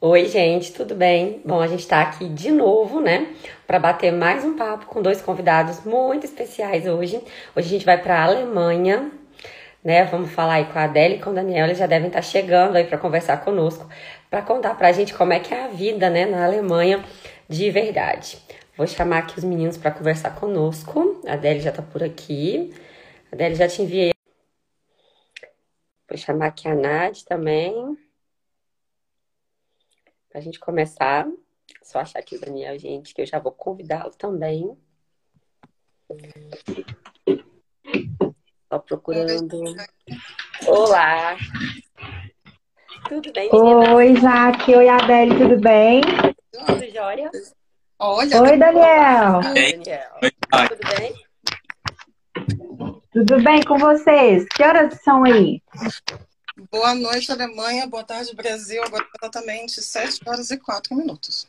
Oi, gente, tudo bem? Bom, a gente está aqui de novo, né, para bater mais um papo com dois convidados muito especiais hoje. Hoje a gente vai para a Alemanha, né? Vamos falar aí com a Adélia e com o Daniel, eles já devem estar tá chegando aí para conversar conosco, para contar para a gente como é que é a vida, né, na Alemanha de verdade. Vou chamar aqui os meninos para conversar conosco. A Adélia já está por aqui. A Adélia já te enviei. Vou chamar aqui a Nath também. Pra gente começar, só achar aqui o Daniel, gente, que eu já vou convidá-lo também. Só procurando. Olá! Tudo bem, menina? Oi, Jaque. Oi, Adele, tudo bem? Tudo jóia? Olha, Oi, Daniel. Oi, Daniel. Tudo bem? Tudo bem com vocês? Que horas são aí? Boa noite, Alemanha. Boa tarde, Brasil. Agora exatamente 7 horas e 4 minutos.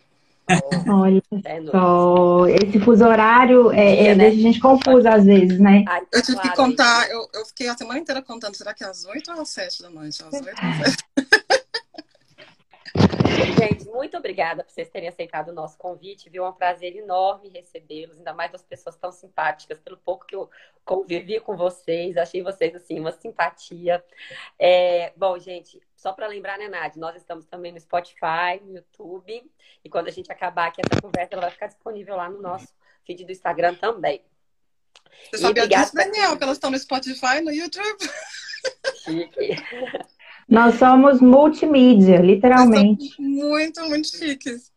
Olha é só, esse fuso horário é, é, né? deixa a gente confusa às vezes, né? Eu tive que contar, eu, eu fiquei a semana inteira contando, será que é às 8 ou às 7 da noite? Às 8 ou às 7? Gente, muito obrigada por vocês terem aceitado o nosso convite, viu? É um prazer enorme recebê-los, ainda mais das pessoas tão simpáticas, pelo pouco que eu convivi com vocês, achei vocês, assim, uma simpatia. É, bom, gente, só para lembrar, né, Nádia, nós estamos também no Spotify, no YouTube, e quando a gente acabar aqui essa conversa, ela vai ficar disponível lá no nosso feed do Instagram também. Você sabia disso, Daniel, que elas estão no Spotify, no YouTube? Chique. Nós somos multimídia, literalmente. Muito, muito chiques.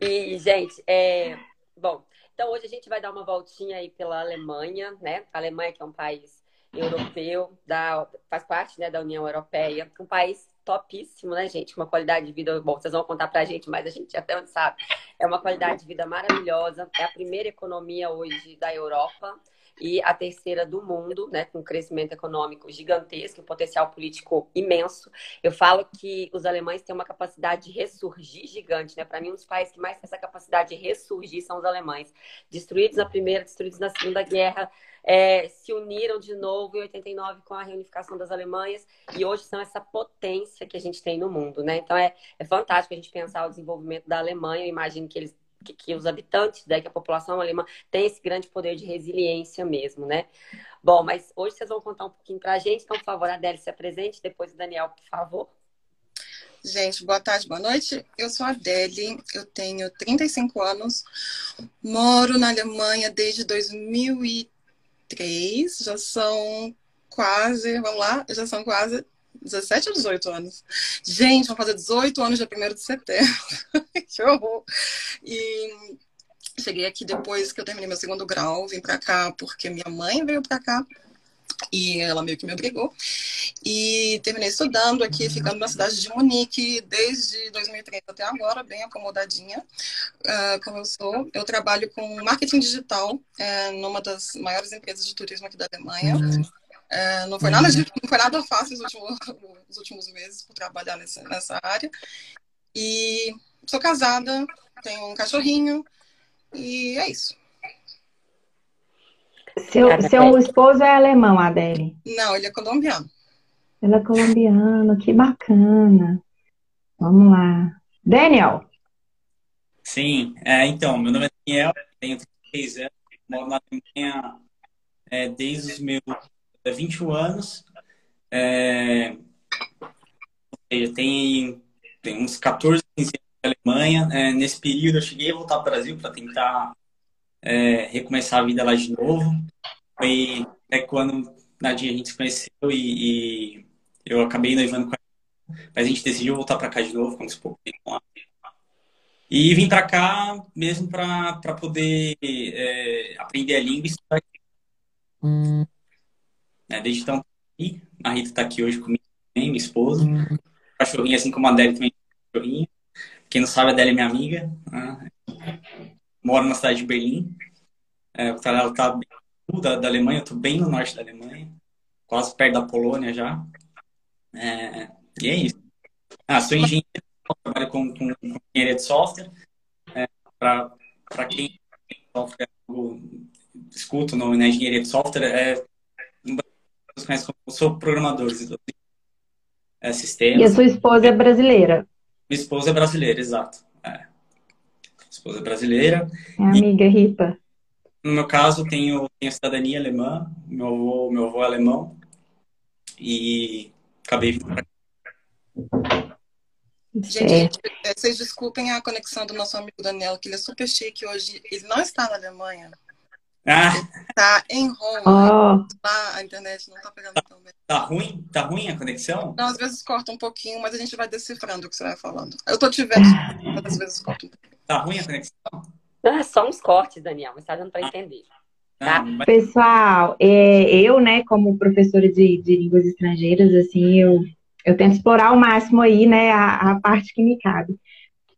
E, gente, é... bom, então hoje a gente vai dar uma voltinha aí pela Alemanha, né? A Alemanha que é um país europeu, da... faz parte né, da União Europeia, um país topíssimo, né, gente? Uma qualidade de vida, bom, vocês vão contar pra gente, mas a gente até onde sabe. É uma qualidade de vida maravilhosa, é a primeira economia hoje da Europa e a terceira do mundo, né, com um crescimento econômico gigantesco, um potencial político imenso. Eu falo que os alemães têm uma capacidade de ressurgir gigante, né? Para mim, um dos países que mais tem essa capacidade de ressurgir são os alemães. Destruídos na Primeira, destruídos na Segunda Guerra, é, se uniram de novo em 89 com a reunificação das Alemanhas e hoje são essa potência que a gente tem no mundo, né? Então é, é fantástico a gente pensar o desenvolvimento da Alemanha. Eu imagino que eles que, que, os habitantes, né, que a população alemã tem esse grande poder de resiliência mesmo, né? Bom, mas hoje vocês vão contar um pouquinho para a gente, então, por favor, a Adélia se apresente, depois o Daniel, por favor. Gente, boa tarde, boa noite. Eu sou a Adele, eu tenho 35 anos, moro na Alemanha desde 2003, já são quase, vamos lá, já são quase 17 ou 18 anos. Gente, vão fazer 18 anos dia 1 de setembro. que horror. E cheguei aqui depois que eu terminei meu segundo grau, vim para cá porque minha mãe veio para cá e ela meio que me obrigou. E terminei estudando aqui, ficando na cidade de Munique desde 2003 até agora, bem acomodadinha, uh, como eu sou. Eu trabalho com marketing digital uh, numa das maiores empresas de turismo aqui da Alemanha. Uhum. É, não, foi nada, não foi nada fácil os últimos, os últimos meses por trabalhar nessa, nessa área. E sou casada, tenho um cachorrinho e é isso. Seu, seu esposo é alemão, Adele? Não, ele é colombiano. Ele é colombiano, que bacana. Vamos lá. Daniel? Sim, é, então, meu nome é Daniel, tenho 36 anos, moro na Alemanha é, desde os meus 21 anos. É, tem, tem uns 14, 15 anos na Alemanha. É, nesse período eu cheguei a voltar para o Brasil para tentar é, recomeçar a vida lá de novo. Foi é quando na dia a gente se conheceu e, e, eu acabei noivando com ela. Mas a gente decidiu voltar para cá de novo, quando se pouco tempo lá. E vim para cá mesmo para poder é, aprender a língua e estudar. Hum. É, desde então, a Rita está aqui hoje comigo também, minha esposa. Hum. Cachorrinha, assim como a Adélia também cachorrinha. Quem não sabe, a Adélia é minha amiga. Né? Moro na cidade de Berlim. É, ela está bem da, da Alemanha, eu estou bem no norte da Alemanha. Quase perto da Polônia já. É, e é isso. Ah, sou engenheiro, trabalho com, com, com engenharia de software. É, Para quem software, escuta o nome, né, engenharia de software, é conhecem como sou programador, é, sistemas. E a sua esposa é brasileira? Minha esposa é brasileira, exato. É. Esposa é brasileira. É amiga e, Ripa. No meu caso, tenho, tenho cidadania alemã. Meu avô, meu avô é alemão. E acabei vindo pra Gente, vocês desculpem a conexão do nosso amigo Daniel, que ele é super chique hoje. Ele não está na Alemanha. Ah. Está em Roma. Oh. Tá, a internet não está pegando tão bem. Tá ruim? Tá ruim a conexão? Não, às vezes corta um pouquinho, mas a gente vai decifrando o que você vai falando. Eu tô te vendo, mas às vezes corta um pouquinho. Tá ruim a conexão? Não, é só uns cortes, Daniel, mas tá dando para entender. Tá? Mas... Pessoal, é, eu, né, como professora de, de línguas estrangeiras, assim, eu eu tento explorar ao máximo aí, né, a, a parte que me cabe.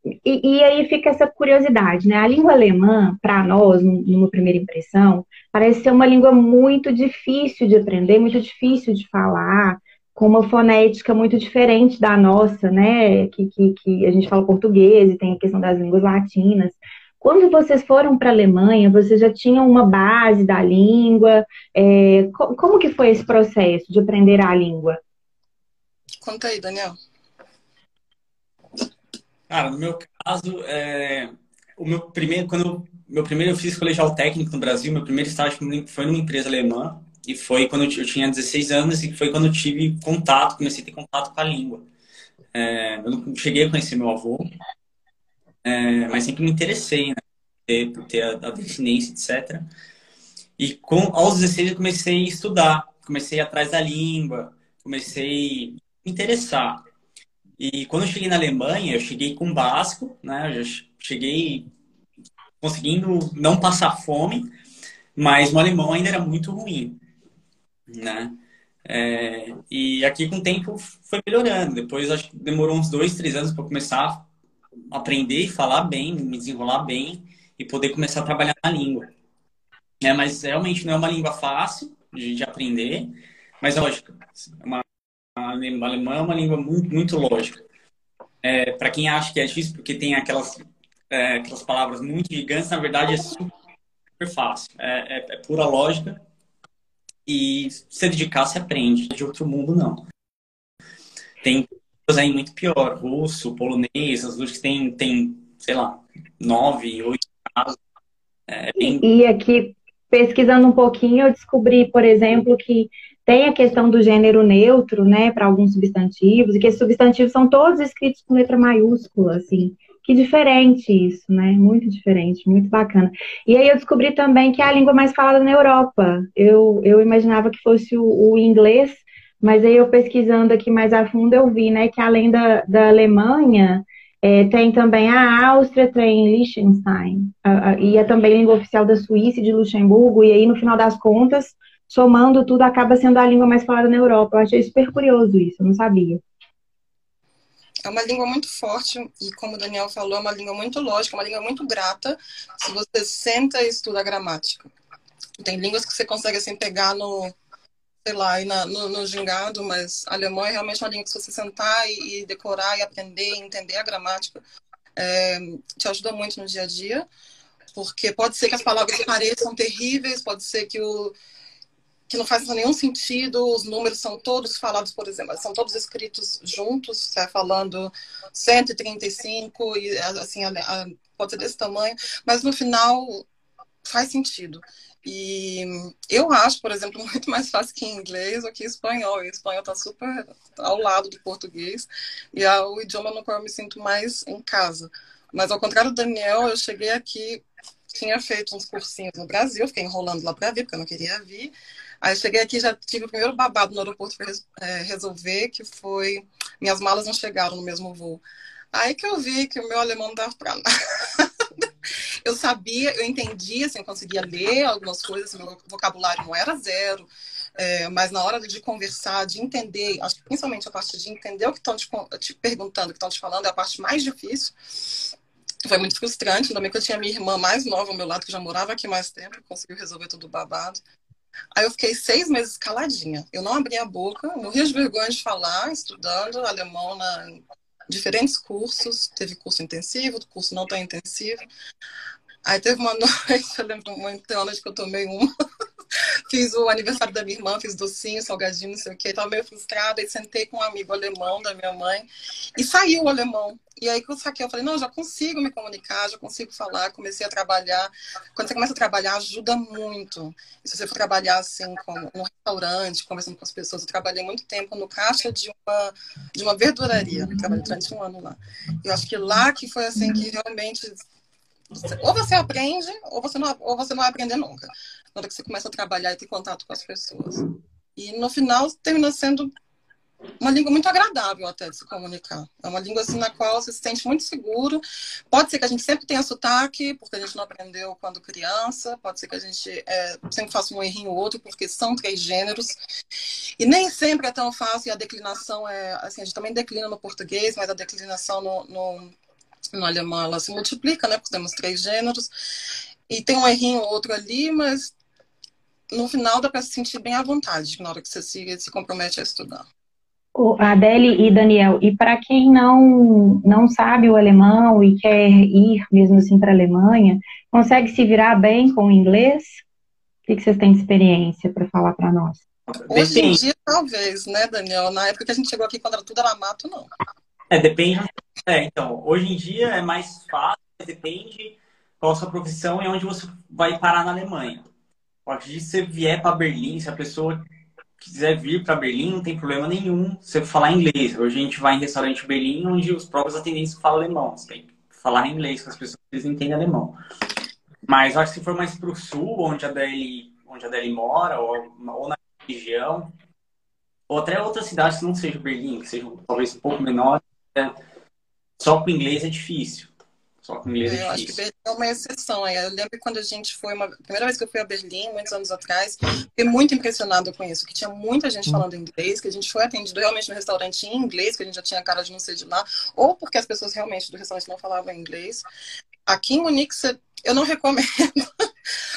E, e, aí fica essa curiosidade, né? A língua alemã, para nós, numa primeira impressão, parece ser uma língua muito difícil de aprender, muito difícil de falar, com uma fonética muito diferente da nossa, né? Que, que, que a gente fala português e tem a questão das línguas latinas. Quando vocês foram para a Alemanha, vocês já tinham uma base da língua? É, como que foi esse processo de aprender a língua? Conta aí, Daniel. Cara, no meu caso, é... o meu primeiro, quando meu primeiro eu fiz colegial técnico no Brasil, meu primeiro estágio foi numa empresa alemã e foi quando eu tinha 16 anos e foi quando eu tive contato, comecei a ter contato com a língua. É... eu não cheguei a conhecer meu avô, é... mas sempre me interessei, né? Ter, por ter a, a etc. E com, aos 16 eu comecei a estudar, comecei atrás da língua, comecei me interessar. E quando eu cheguei na Alemanha, eu cheguei com básico, né? Eu já cheguei conseguindo não passar fome, mas o alemão ainda era muito ruim, né? É, e aqui com o tempo foi melhorando. Depois acho que demorou uns dois, três anos para começar a aprender e falar bem, me desenrolar bem e poder começar a trabalhar na língua. É, mas realmente não é uma língua fácil de, de aprender, mas lógico, é uma alemão é uma língua muito, muito lógica. É, para quem acha que é difícil, porque tem aquelas, é, aquelas palavras muito gigantes, na verdade é super fácil. É, é, é pura lógica e se dedicar, se aprende. De outro mundo, não. Tem coisa aí muito pior. Russo, polonês, as duas que tem, tem sei lá, nove, oito casos. É bem... E aqui, pesquisando um pouquinho, eu descobri, por exemplo, que tem a questão do gênero neutro, né, para alguns substantivos, e que esses substantivos são todos escritos com letra maiúscula, assim. Que diferente isso, né? Muito diferente, muito bacana. E aí eu descobri também que é a língua mais falada na Europa. Eu, eu imaginava que fosse o, o inglês, mas aí eu pesquisando aqui mais a fundo eu vi, né, que além da, da Alemanha, é, tem também a Áustria, tem Liechtenstein, e é também língua oficial da Suíça e de Luxemburgo, e aí no final das contas, somando tudo, acaba sendo a língua mais falada na Europa. Eu achei super curioso isso, eu não sabia. É uma língua muito forte e, como o Daniel falou, é uma língua muito lógica, uma língua muito grata se você senta e estuda a gramática. Tem línguas que você consegue assim pegar no, sei lá, na, no, no gingado, mas alemão é realmente uma língua que se você sentar e, e decorar e aprender entender a gramática, é, te ajuda muito no dia a dia, porque pode ser que as palavras pareçam terríveis, pode ser que o que não faz nenhum sentido, os números são todos falados, por exemplo, são todos escritos juntos, você falando 135 e assim, pode ser desse tamanho, mas no final faz sentido. E eu acho, por exemplo, muito mais fácil que inglês do que espanhol. E espanhol está super ao lado do português e é o idioma no qual eu me sinto mais em casa. Mas ao contrário do Daniel, eu cheguei aqui, tinha feito uns cursinhos no Brasil, fiquei enrolando lá para vir, porque eu não queria vir. Aí cheguei aqui já tive o primeiro babado no aeroporto para é, resolver, que foi minhas malas não chegaram no mesmo voo. Aí que eu vi que o meu alemão não dava para nada. eu sabia, eu entendia, assim, eu conseguia ler algumas coisas, meu vocabulário não era zero, é, mas na hora de conversar, de entender, acho que principalmente a parte de entender o que estão te, te, perguntando, o que estão te falando, é a parte mais difícil. Foi muito frustrante, bem que eu tinha minha irmã mais nova ao meu lado, que já morava aqui mais tempo, conseguiu resolver tudo babado. Aí eu fiquei seis meses caladinha. Eu não abria a boca, morria de vergonha de falar, estudando alemão na diferentes cursos. Teve curso intensivo, curso não tão intensivo. Aí teve uma noite, eu lembro uma noite que eu tomei uma. Fiz o aniversário da minha irmã, fiz docinho, salgadinho, não sei o quê. Tava meio frustrada e sentei com um amigo alemão da minha mãe e saiu o alemão. E aí que eu saquei, eu falei, não, já consigo me comunicar, já consigo falar, comecei a trabalhar. Quando você começa a trabalhar, ajuda muito. E se você for trabalhar assim, como no restaurante, conversando com as pessoas, eu trabalhei muito tempo no caixa de uma, de uma verduraria. trabalhei durante um ano lá. Eu acho que lá que foi assim que realmente ou você aprende, ou você não, ou você não vai aprender nunca. Na hora que você começa a trabalhar e ter contato com as pessoas. E no final termina sendo uma língua muito agradável até de se comunicar. É uma língua assim na qual você se sente muito seguro. Pode ser que a gente sempre tenha sotaque, porque a gente não aprendeu quando criança. Pode ser que a gente é, sempre faça um errinho ou outro, porque são três gêneros. E nem sempre é tão fácil. E a declinação é assim, a gente também declina no português, mas a declinação no, no no alemão ela se multiplica, né? Porque temos três gêneros. E tem um errinho ou outro ali, mas no final dá para se sentir bem à vontade na hora que você se, se compromete a estudar. Adele e Daniel, e para quem não, não sabe o alemão e quer ir mesmo assim para a Alemanha, consegue se virar bem com o inglês? O que, que vocês têm de experiência para falar para nós? Hoje em dia, talvez, né, Daniel? Na época que a gente chegou aqui, quando era tudo era mato, não. É, depende. É, então, hoje em dia é mais fácil, depende qual a sua profissão e onde você vai parar na Alemanha. Pode se você vier para Berlim, se a pessoa quiser vir para Berlim, não tem problema nenhum você falar inglês. Hoje a gente vai em restaurante Berlim, onde os próprios atendentes falam alemão. Você tem que falar inglês com as pessoas que entendem alemão. Mas acho que se for mais para o sul, onde a Deli, onde a Deli mora, ou, ou na região, ou até outras cidades que não seja Berlim, que sejam talvez um pouco menores, é, só com inglês é difícil. Só com inglês é, eu acho que Berlim é uma exceção. Eu lembro quando a gente foi, uma primeira vez que eu fui a Berlim, muitos anos atrás, fiquei muito impressionada com isso, que tinha muita gente falando inglês, que a gente foi atendido realmente no restaurante em inglês, que a gente já tinha cara de não ser de lá, ou porque as pessoas realmente do restaurante não falavam inglês. Aqui em Munique, eu não recomendo.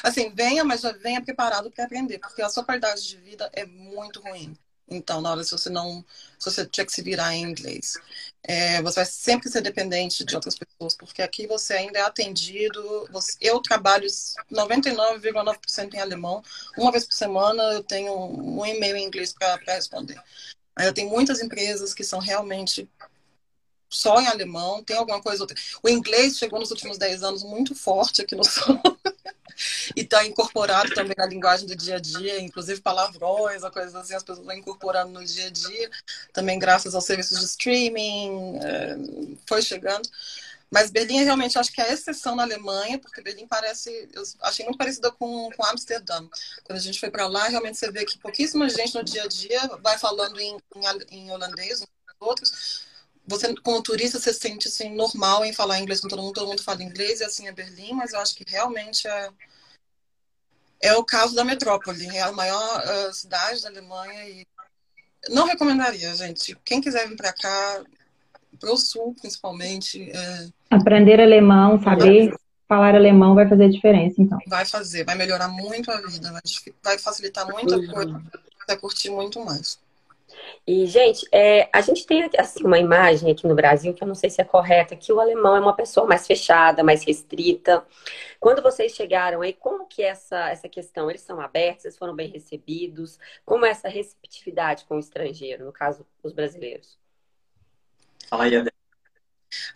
assim, venha, mas já venha preparado para aprender, porque a sua qualidade de vida é muito ruim. Então, na hora se você não, se você tiver que se virar em inglês, é, você vai sempre ser dependente de outras pessoas, porque aqui você ainda é atendido. Você, eu trabalho 99,9% em alemão. Uma vez por semana eu tenho um, e-mail em inglês para responder. Eu tenho muitas empresas que são realmente só em alemão, tem alguma coisa outra. O inglês chegou nos últimos 10 anos muito forte aqui no sul. e está incorporado também na linguagem do dia a dia, inclusive palavrões, coisas assim, as pessoas vão incorporando no dia a dia, também graças aos serviços de streaming, é, foi chegando. Mas Berlim realmente acho que é a exceção na Alemanha, porque Berlim parece, eu achei muito parecida com, com Amsterdã. Quando a gente foi para lá, realmente você vê que pouquíssima gente no dia a dia vai falando em, em, em holandês, uns outros, você, como turista, você se sente assim, normal em falar inglês com todo mundo, todo mundo fala inglês, e assim é Berlim, mas eu acho que realmente é, é o caso da metrópole, é a maior uh, cidade da Alemanha e não recomendaria, gente. Quem quiser vir para cá, para o sul principalmente. É... Aprender alemão, saber falar alemão vai fazer diferença, então. Vai fazer, vai melhorar muito a vida, vai, vai facilitar muita coisa, vai curtir muito mais. E, gente, é, a gente tem assim, uma imagem aqui no Brasil que eu não sei se é correta, que o alemão é uma pessoa mais fechada, mais restrita. Quando vocês chegaram aí, como que é essa, essa questão? Eles são abertos, eles foram bem recebidos? Como é essa receptividade com o estrangeiro, no caso, os brasileiros? Fala aí, Adé.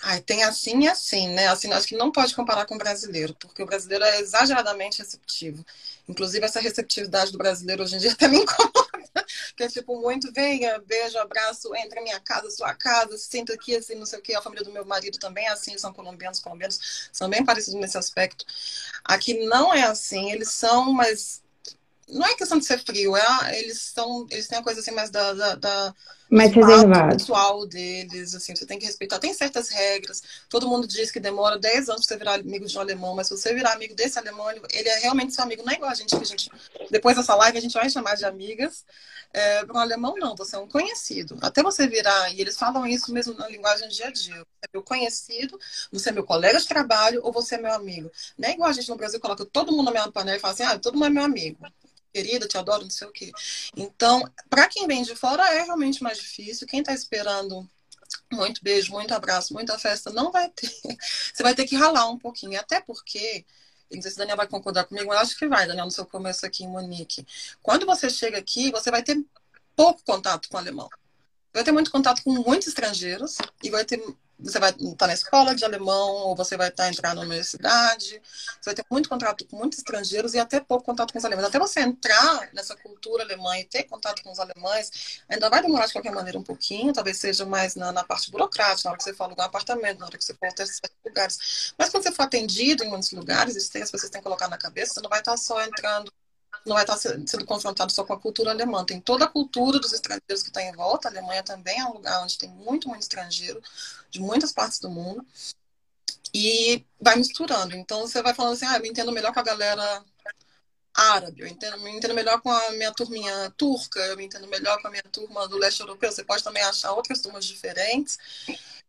Ai, tem assim e assim, né? Assim, acho que não pode comparar com o brasileiro, porque o brasileiro é exageradamente receptivo. Inclusive, essa receptividade do brasileiro hoje em dia até me incomoda. Que é tipo, muito, venha, beijo, abraço, entra minha casa, sua casa, se senta aqui, assim, não sei o que. A família do meu marido também é assim, são colombianos, colombianos são bem parecidos nesse aspecto. Aqui não é assim, eles são, mas não é questão de ser frio, é, eles são, eles têm a coisa assim mais da, da, da mais reservado pessoal deles, assim, você tem que respeitar. Tem certas regras. Todo mundo diz que demora 10 anos para você virar amigo de um alemão, mas se você virar amigo desse alemão, ele é realmente seu amigo. Não é igual a gente que a gente depois dessa live a gente vai chamar de amigas. É, para um alemão não, você é um conhecido. Até você virar, e eles falam isso mesmo na linguagem do dia a dia. Você é meu conhecido, você é meu colega de trabalho ou você é meu amigo. Não é igual a gente no Brasil coloca todo mundo na mesma panela e fala assim: "Ah, todo mundo é meu amigo" querida, te adoro, não sei o quê. Então, para quem vem de fora é realmente mais difícil. Quem está esperando muito beijo, muito abraço, muita festa, não vai ter. Você vai ter que ralar um pouquinho. Até porque não sei se o Daniel vai concordar comigo, mas acho que vai, Daniel, no seu começo aqui em Munique. Quando você chega aqui, você vai ter pouco contato com o alemão. Vai ter muito contato com muitos estrangeiros e vai ter você vai estar na escola de alemão, ou você vai estar entrar na universidade, você vai ter muito contato com muitos estrangeiros e até pouco contato com os alemães. Até você entrar nessa cultura alemã e ter contato com os alemães, ainda vai demorar de qualquer maneira um pouquinho, talvez seja mais na, na parte burocrática, na hora que você for alugar um apartamento, na hora que você for ter lugares. Mas quando você for atendido em muitos lugares, isso tem, as pessoas têm que colocar na cabeça, você não vai estar só entrando não vai estar sendo confrontado só com a cultura alemã. Tem toda a cultura dos estrangeiros que está em volta. A Alemanha também é um lugar onde tem muito, muito estrangeiro de muitas partes do mundo. E vai misturando. Então você vai falando assim, ah, eu me entendo melhor com a galera árabe, eu entendo, me entendo melhor com a minha turminha turca, eu me entendo melhor com a minha turma do leste europeu. Você pode também achar outras turmas diferentes.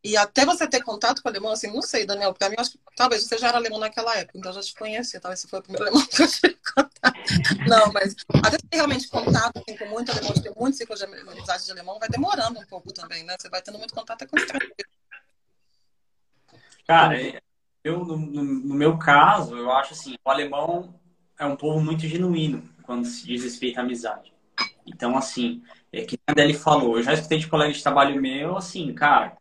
E até você ter contato com o alemão, assim, não sei, Daniel, porque a mim, acho que talvez você já era alemão naquela época, então já te conhecia, talvez você foi o primeiro alemão que eu tive contato. Não, mas até ter realmente contato assim, com muito alemão, ter muito ciclo de amizade de alemão, vai demorando um pouco também, né? Você vai tendo muito contato com estrangeiro. Cara, eu, no, no, meu caso, eu acho assim, o alemão é um povo muito genuíno quando se diz respeito à amizade. Então, assim, é que a Adele falou, eu já escutei de colega de trabalho meu, assim, cara,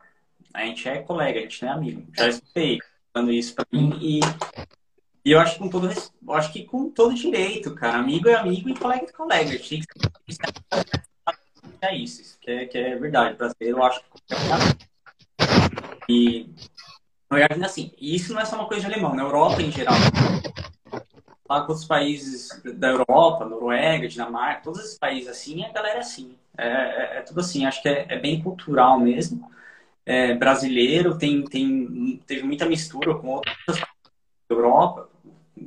a gente é colega, a gente não é amigo. Já escutei falando isso pra mim e, e eu acho que com todo eu acho que com todo direito, cara. Amigo é amigo e colega é colega. A gente tem que é isso, isso que é, que é verdade. Brasileiro, eu acho que e assim, isso não é só uma coisa de alemão, na Europa em geral. Lá com os países da Europa, Noruega, Dinamarca, todos esses países assim, a galera é assim. É, é, é tudo assim, acho que é, é bem cultural mesmo é, brasileiro, tem, tem, teve muita mistura com outras da Europa,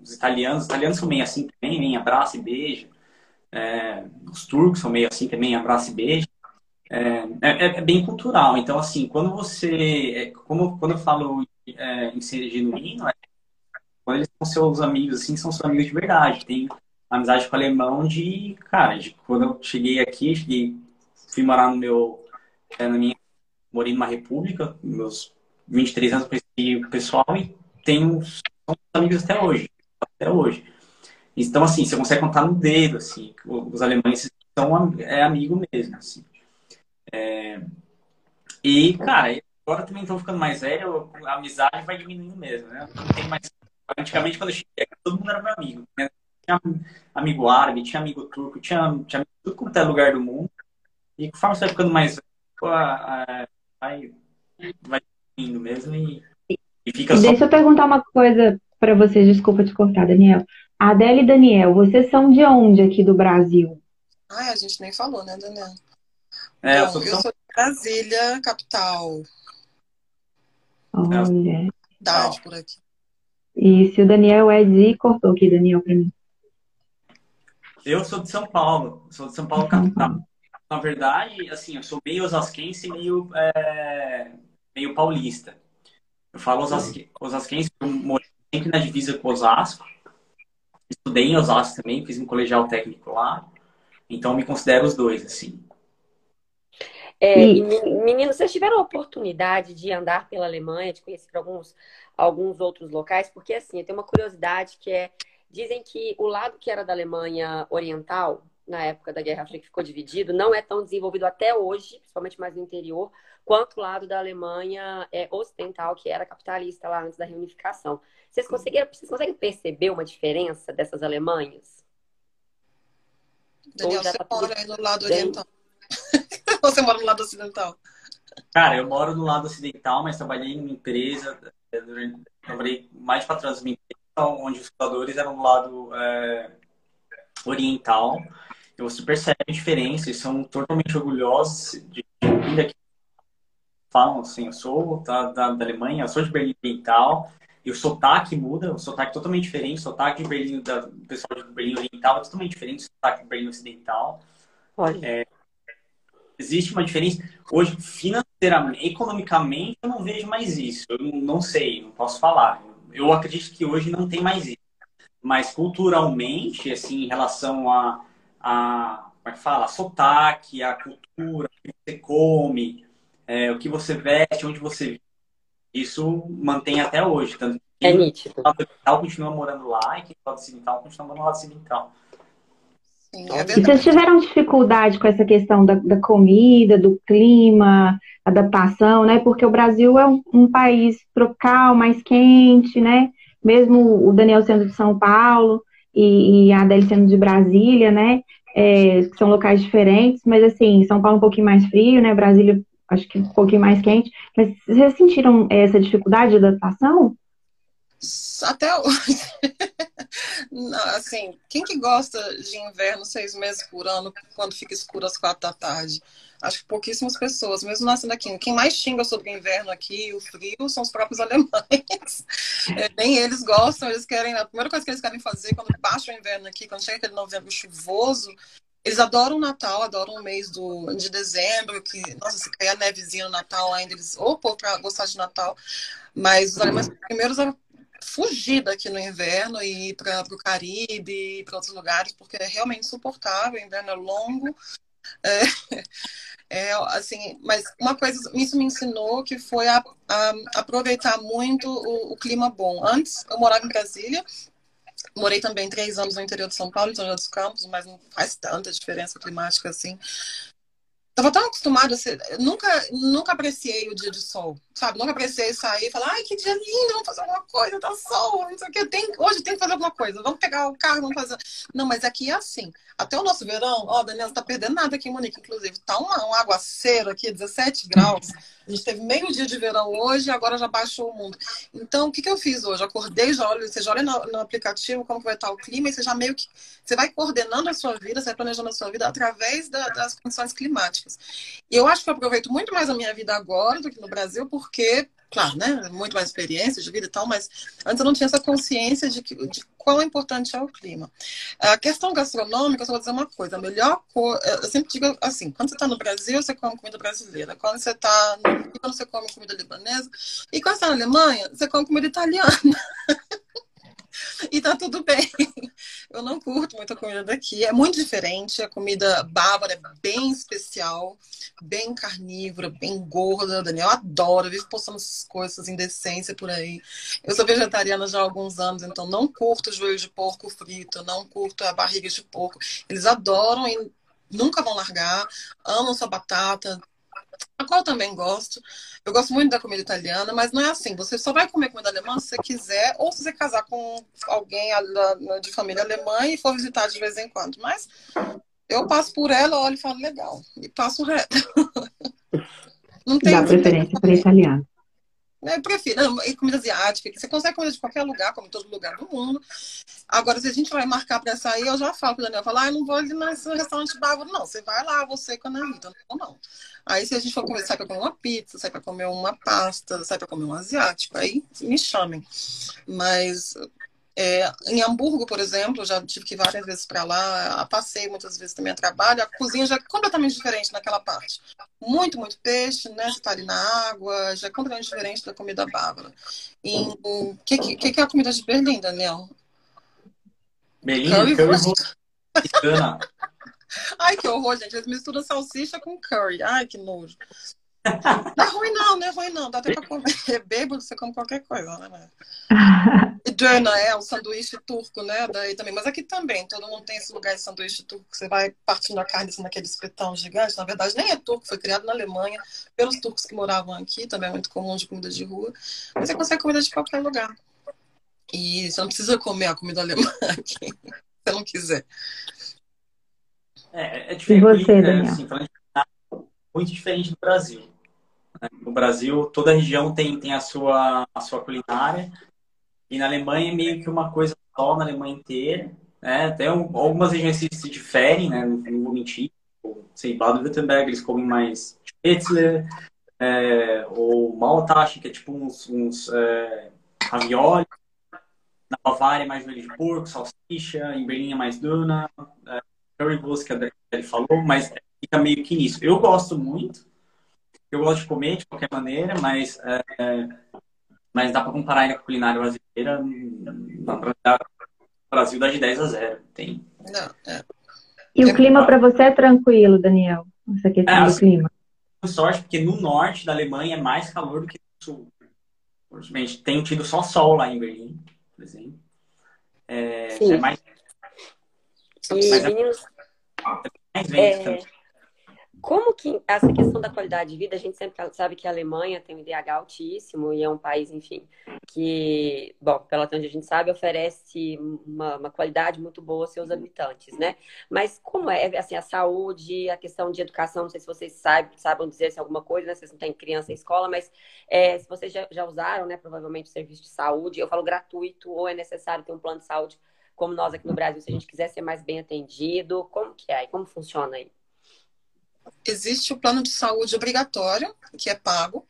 os italianos, os italianos são meio assim também, nem abraço e beijo. É, os turcos são meio assim também, abraço e beijo. É, é, é bem cultural. Então, assim, quando você. É, como, quando eu falo é, em ser genuíno, é, quando eles são seus amigos, assim, são seus amigos de verdade. Tem amizade com o alemão de. Cara, de, quando eu cheguei aqui, cheguei, fui morar no meu. na minha morei numa república, meus 23 anos conheci o pessoal e tenho amigos até hoje. Até hoje. Então, assim, você consegue contar no dedo, assim, os alemães são é amigo mesmo, assim. É... E, cara, agora também estou ficando mais velho, a amizade vai diminuindo mesmo, né? Não tem mais... Antigamente, quando eu cheguei, todo mundo era meu amigo. Né? Tinha amigo árabe, tinha amigo turco, tinha, tinha amigo de tudo quanto é lugar do mundo. E conforme você vai ficando mais velho, a, a, vai, vai indo mesmo e, e fica só. Deixa eu perguntar uma coisa para vocês, desculpa te cortar, Daniel. Adele e Daniel, vocês são de onde aqui do Brasil? Ai, a gente nem falou, né, Daniel? É, eu, sou, eu sou de Brasília, capital. Olha. Cidade por aqui. E se o Daniel é de. Cortou aqui, Daniel, para mim. Eu sou de São Paulo. Sou de São Paulo, capital na verdade, assim, eu sou meio osasquense e meio, é, meio paulista. Eu falo osasque, osasquense, eu morei sempre na divisa com Osasco. Estudei em Osasco também, fiz um colegial técnico lá. Então, me considero os dois, assim. É, meninos, vocês tiveram a oportunidade de andar pela Alemanha, de conhecer alguns, alguns outros locais? Porque, assim, eu tenho uma curiosidade que é... Dizem que o lado que era da Alemanha Oriental, na época da Guerra Fria, que ficou dividido, não é tão desenvolvido até hoje, principalmente mais no interior, quanto o lado da Alemanha é, ocidental, que era capitalista lá antes da reunificação. Vocês, conseguiram, vocês conseguem perceber uma diferença dessas Alemanhas? Daniel, você tá mora aí no lado oriental. você mora no lado ocidental? Cara, eu moro no lado ocidental, mas trabalhei em uma empresa, é, trabalhei mais para empresa, onde os fundadores eram do lado é, oriental você percebe a diferença e são totalmente orgulhosos de vir aqui. Falam assim, eu sou da, da, da, Alemanha, eu sou de Berlim Oriental, e o sotaque muda, o sotaque é totalmente diferente, o sotaque de Berlim, da, do pessoal de Berlim Oriental é totalmente diferente do sotaque de Berlim Ocidental. Olha. É, existe uma diferença. Hoje, financeiramente, economicamente, eu não vejo mais isso. Eu não sei, não posso falar. Eu acredito que hoje não tem mais isso. Mas culturalmente, assim, em relação a a, como é que fala? A sotaque, a cultura, o que você come, é, o que você veste, onde você vive. Isso mantém até hoje. Tanto é nítido. Quem ocidental continua morando lá e quem é ocidental continua morando lá ocidental. Sim, é e vocês tiveram dificuldade com essa questão da, da, comida, do clima, adaptação, né? Porque o Brasil é um, um país tropical, mais quente, né? Mesmo o Daniel sendo de São Paulo e, e a Adele sendo de Brasília, né? É, são locais diferentes, mas assim, São Paulo é um pouquinho mais frio, né? Brasília acho que um pouquinho mais quente. Mas vocês sentiram essa dificuldade de adaptação? Até hoje. Assim, quem que gosta de inverno seis meses por ano, quando fica escuro às quatro da tarde? Acho que pouquíssimas pessoas, mesmo nascendo aqui. Quem mais xinga sobre o inverno aqui, o frio, são os próprios alemães. É, nem eles gostam, eles querem. A primeira coisa que eles querem fazer quando baixa o inverno aqui, quando chega aquele novembro chuvoso, eles adoram o Natal, adoram o mês do, de dezembro, que, nossa, se cair a nevezinha no Natal ainda, eles, opa, para gostar de Natal. Mas os alemães primeiros a fugir daqui no inverno e ir para o Caribe, para outros lugares, porque é realmente insuportável, o inverno é longo. É, é, assim, mas uma coisa, isso me ensinou que foi a, a aproveitar muito o, o clima bom. Antes, eu morava em Brasília, Morei também três anos no interior de São Paulo, em São José dos Campos, mas não faz tanta diferença climática assim. Tava tão acostumada a ser. Nunca, nunca apreciei o dia de sol, sabe? Nunca apreciei sair e falar, ai, que dia lindo, vamos fazer alguma coisa, tá sol, não sei o que. Tem, hoje tem que fazer alguma coisa, vamos pegar o carro, vamos fazer. Não, mas aqui é assim. Até o nosso verão, ó, Daniela, não tá perdendo nada aqui em Munique, inclusive. Tá um aguaceiro aqui, 17 graus. A gente teve meio dia de verão hoje, agora já baixou o mundo. Então, o que, que eu fiz hoje? Acordei, já olho, você já olha no, no, aplicativo como vai estar o clima e você já meio que. Você vai coordenando a sua vida, você vai planejando a sua vida através da, das condições climáticas. E eu acho que eu aproveito muito mais a minha vida agora do que no Brasil, porque claro, né? Muito mais experiência de vida e tal, mas antes eu não tinha essa consciência de, que, de quão importante é o clima. A questão gastronômica, eu só vou dizer uma coisa: a melhor coisa. Eu sempre digo assim: quando você está no Brasil, você come comida brasileira. Quando você está no Líbano, você come comida libanesa. E quando você está na Alemanha, você come comida italiana. e tá tudo bem. Eu não curto muito a comida daqui. É muito diferente. A comida bávara é bem especial, bem carnívora, bem gorda. Daniel adora, vive postando essas coisas, essas indecências por aí. Eu sou vegetariana já há alguns anos, então não curto joelho de porco frito, não curto a barriga de porco. Eles adoram e nunca vão largar, amam sua batata, a qual eu também gosto. Eu gosto muito da comida italiana, mas não é assim. Você só vai comer comida alemã se você quiser, ou se você casar com alguém de família alemã e for visitar de vez em quando. Mas eu passo por ela, olho e falo legal. E passo reto. Não tem Dá preferência para italiano. Eu prefiro. E comida asiática, você consegue comida de qualquer lugar, como todo lugar do mundo. Agora, se a gente vai marcar para sair, eu já falo com o Daniel, falo, ah, eu não vou ali nesse restaurante bárbaro, não. Você vai lá, você com a Anitta, não, não. Aí, se a gente for comer, sai para comer uma pizza, sai para comer uma pasta, sai para comer um asiático, aí me chamem. Mas é, em Hamburgo, por exemplo, já tive que ir várias vezes para lá, passei muitas vezes também a trabalho, a cozinha já é completamente diferente naquela parte. Muito, muito peixe, né? Você está ali na água, já é completamente diferente da comida bávara. E o que, que, que, é a comida de Berlim, Daniel? Berlim, curry, curry Ai, que horror, gente. Eles misturam salsicha com curry. Ai, que nojo. Não é ruim, não, não é ruim, não. Dá até pra comer. É bêbado, você come qualquer coisa, né? E Döner é o sanduíche turco, né? Daí também. Mas aqui também, todo mundo tem esse lugar de sanduíche turco que você vai partindo a carne assim, naquele espetão gigante. Na verdade, nem é turco, foi criado na Alemanha pelos turcos que moravam aqui. Também é muito comum de comida de rua. Mas você consegue comida de qualquer lugar. E você não precisa comer a comida alemã aqui, se você não quiser. É, é diferente. E você, né? Assim, muito diferente do Brasil. No Brasil, toda região tem, tem a, sua, a sua culinária. E na Alemanha é meio que uma coisa só, na Alemanha inteira. Né? Tem algumas regiões que se diferem, né? não, vou mentir. Sei, Baden-Württemberg, eles comem mais Spätzle, é, ou Maltache, que é tipo uns, uns é, ravioli. Na Bavária é mais joelho de porco, salsicha. Em Berlim é mais duna. É, currywurst, que a ele falou, mas fica meio que nisso. Eu gosto muito, eu gosto de comer de qualquer maneira, mas, é, mas dá para comparar ainda com a culinária brasileira, o Brasil dá de 10 a 0. Tem. Não, é. E o clima para você é tranquilo, Daniel? Essa questão é, assim, do clima? sorte, porque no norte da Alemanha é mais calor do que no sul. tem tido só sol lá em Berlim, por exemplo. É, é mais. E, é mais vento é, como que essa questão da qualidade de vida, a gente sempre sabe que a Alemanha tem um IDH altíssimo e é um país, enfim, que, bom, pela onde a gente sabe, oferece uma, uma, qualidade muito boa aos seus habitantes, né? Mas como é, assim, a saúde, a questão de educação, não sei se vocês sabem, sabem dizer se alguma coisa, né? Vocês não têm criança em escola, mas é, se vocês já, já usaram, né, provavelmente, o serviço de saúde, eu falo gratuito ou é necessário ter um plano de saúde como nós aqui no Brasil, se a gente quiser ser mais bem atendido, como que é? Como funciona aí? Existe o plano de saúde obrigatório, que é pago.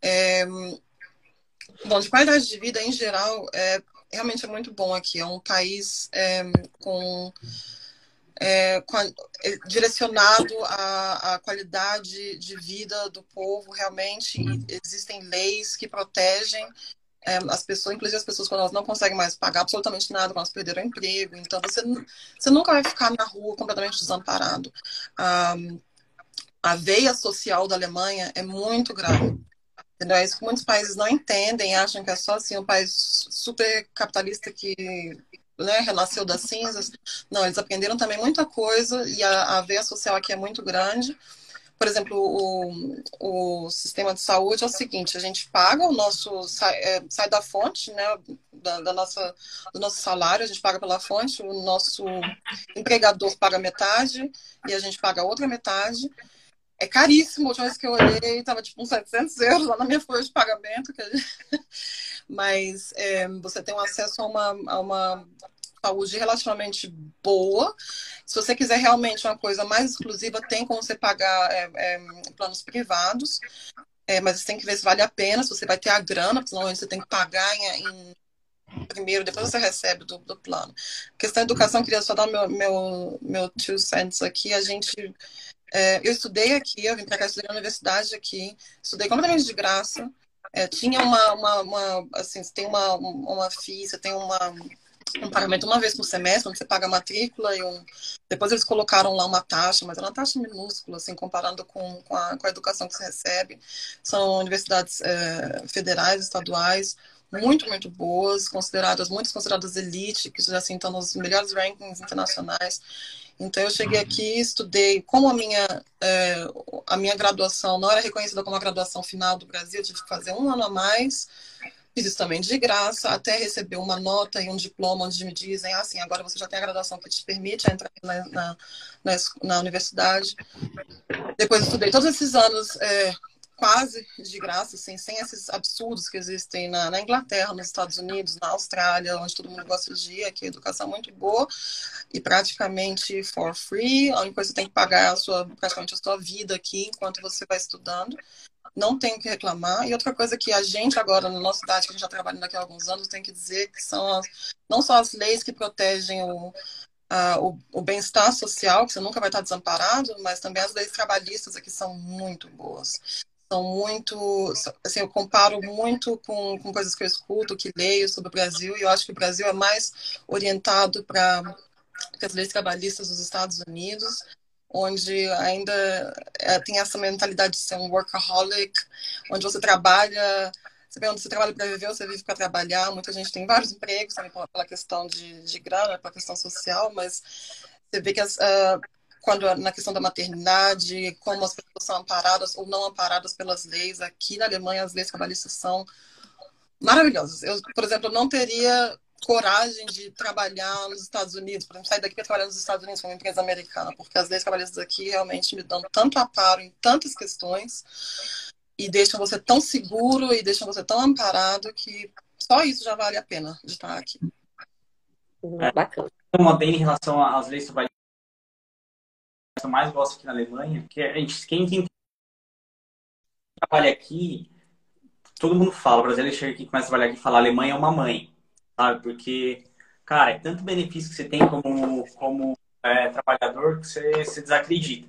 É, bom, de qualidade de vida em geral, é, realmente é muito bom aqui. É um país é, com, é, com a, é, direcionado à, à, qualidade de vida do povo, realmente. existem leis que protegem é, as pessoas, inclusive as pessoas quando elas não conseguem mais pagar absolutamente nada, quando elas perderam o emprego. Então, você, você nunca vai ficar na rua completamente desamparado. Um, a veia social da Alemanha é muito grave. Entendeu? É isso que muitos países não entendem, acham que é só assim um país super capitalista que né, renasceu das cinzas. Não, eles aprenderam também muita coisa e a, a veia social aqui é muito grande. Por exemplo, o, o sistema de saúde é o seguinte: a gente paga o nosso sai, é, sai da fonte, né, da, da, nossa do nosso salário, a gente paga pela fonte, o nosso empregador paga metade e a gente paga outra metade é caríssimo. A última vez que eu olhei, estava tipo uns 700 euros lá na minha folha de pagamento. Mas é, você tem um acesso a uma, a uma saúde relativamente boa. Se você quiser realmente uma coisa mais exclusiva, tem como você pagar é, é, planos privados. É, mas você tem que ver se vale a pena, se você vai ter a grana, porque senão você tem que pagar em, em primeiro, depois você recebe do, do plano. A questão da educação, queria só dar meu, meu, meu two cents aqui. A gente é, eu estudei aqui, eu vim para cá estudar na universidade aqui, estudei completamente de graça. É, tinha uma, uma, uma, assim, você tem uma, uma FII, você tem uma, um pagamento uma vez por semestre, onde você paga a matrícula e um... depois eles colocaram lá uma taxa, mas é uma taxa minúscula, assim, comparando com, com, a, com a educação que você recebe. São universidades é, federais, estaduais, muito, muito boas, consideradas, muitas consideradas elite, que já assim, estão nos melhores rankings internacionais. Então, eu cheguei uhum. aqui, estudei, como a minha, é, a minha graduação não era reconhecida como a graduação final do Brasil, eu tive que fazer um ano a mais, fiz isso também de graça, até receber uma nota e um diploma onde me dizem, assim, agora você já tem a graduação que te permite entrar na, na, na, na universidade. Depois estudei todos esses anos é, quase de graça, assim, sem esses absurdos que existem na, na, Inglaterra, nos Estados Unidos, na Austrália, onde todo mundo gosta de ir, aqui a educação é muito boa e praticamente for free. A única coisa que você tem que pagar é a sua, praticamente a sua vida aqui enquanto você vai estudando. Não tem o que reclamar. E outra coisa que a gente agora, na nossa cidade, que a gente já tá trabalhando aqui há alguns anos, tem que dizer que são as, não só as leis que protegem o, o, o bem-estar social, que você nunca vai estar desamparado, mas também as leis trabalhistas aqui são muito boas são muito. Assim, eu comparo muito com, com coisas que eu escuto, que leio sobre o Brasil, e eu acho que o Brasil é mais orientado para as leis trabalhistas dos Estados Unidos, onde ainda é, tem essa mentalidade de ser um workaholic, onde você trabalha. Você pergunta se você trabalha para viver você vive para trabalhar. Muita gente tem vários empregos, sabe, pela questão de, de grana, pela questão social, mas você vê que as, uh, quando na questão da maternidade, como as pessoas são amparadas ou não amparadas pelas leis. Aqui na Alemanha, as leis trabalhistas são maravilhosas. Eu, por exemplo, não teria coragem de trabalhar nos Estados Unidos, por exemplo, sair daqui para trabalhar nos Estados Unidos como empresa americana, porque as leis trabalhistas aqui realmente me dão tanto aparo em tantas questões e deixam você tão seguro e deixam você tão amparado que só isso já vale a pena de estar aqui. É, bacana. Uma bem em relação às leis trabalhistas eu mais gosto aqui na Alemanha, que a gente, quem, quem trabalha aqui, todo mundo fala, o brasileiro chega aqui, começa a trabalhar aqui e fala, a Alemanha é uma mãe, sabe? Porque, cara, é tanto benefício que você tem como, como é, trabalhador que você, você desacredita.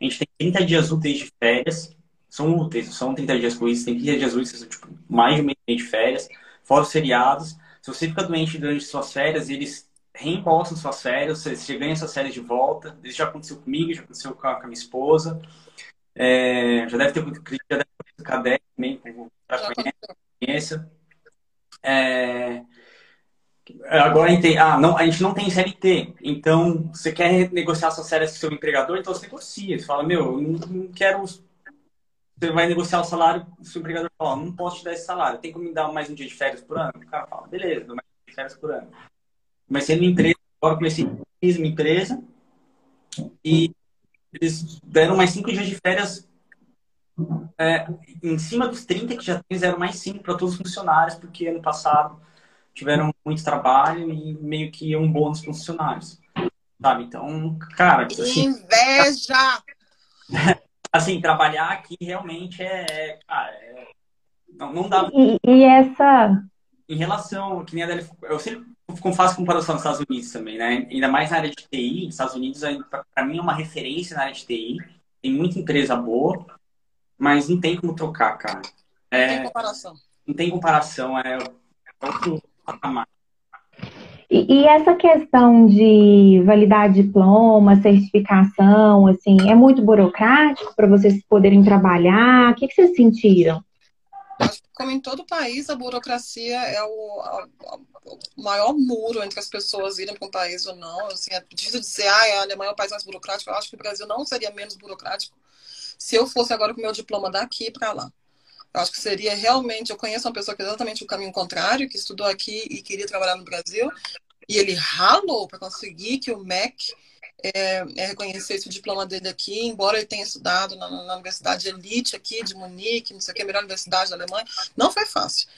A gente tem 30 dias úteis de férias, são úteis, são 30 dias isso, tem 30 dias úteis, tipo, mais de mês de férias, fora os feriados. Se você fica doente durante suas férias, eles reembolsam suas férias, você ganha suas férias de volta. Isso já aconteceu comigo, já aconteceu com a, com a minha esposa. É, já deve ter já deve ter a também, a conheça. É... Agora ah, não, a gente não tem CLT, então você quer negociar suas férias com seu empregador, então você negocia. Você fala, meu, não quero. Você vai negociar o salário, o seu empregador fala, não posso te dar esse salário, tem como me dar mais um dia de férias por ano? O cara fala, beleza, dou mais um dia de férias por ano. Comecei numa empresa, agora comecei uma empresa e eles deram mais cinco dias de férias é, em cima dos 30 que já tem, fizeram mais cinco para todos os funcionários, porque ano passado tiveram muito trabalho e meio que um bônus para os funcionários. Sabe? Então, cara. Assim, Inveja! assim, trabalhar aqui realmente é. é cara, é, não, não dá. E, e, essa. Em relação, que nem a Adele, eu sempre faço comparação com os Estados Unidos também, né? Ainda mais na área de TI, Estados Unidos, para mim, é uma referência na área de TI. Tem muita empresa boa, mas não tem como trocar, cara. É, não tem comparação. Não tem comparação, é outro patamar. E, e, essa questão de validar diploma, certificação, assim, é muito burocrático para vocês poderem trabalhar? O que, que vocês sentiram? Como em todo país, a burocracia é o, a, o maior muro entre as pessoas irem para um país ou não. Assim, é difícil dizer, ah, a Alemanha é o país mais burocrático. Eu acho que o Brasil não seria menos burocrático se eu fosse agora com meu diploma daqui para lá. Eu acho que seria realmente. Eu conheço uma pessoa que é exatamente o caminho contrário, que estudou aqui e queria trabalhar no Brasil, e ele ralou para conseguir que o MEC é, é, reconhecesse o diploma dele aqui, embora ele tenha estudado na, na Universidade Elite aqui de Munique, não sei o que, a melhor universidade da Alemanha, não foi fácil.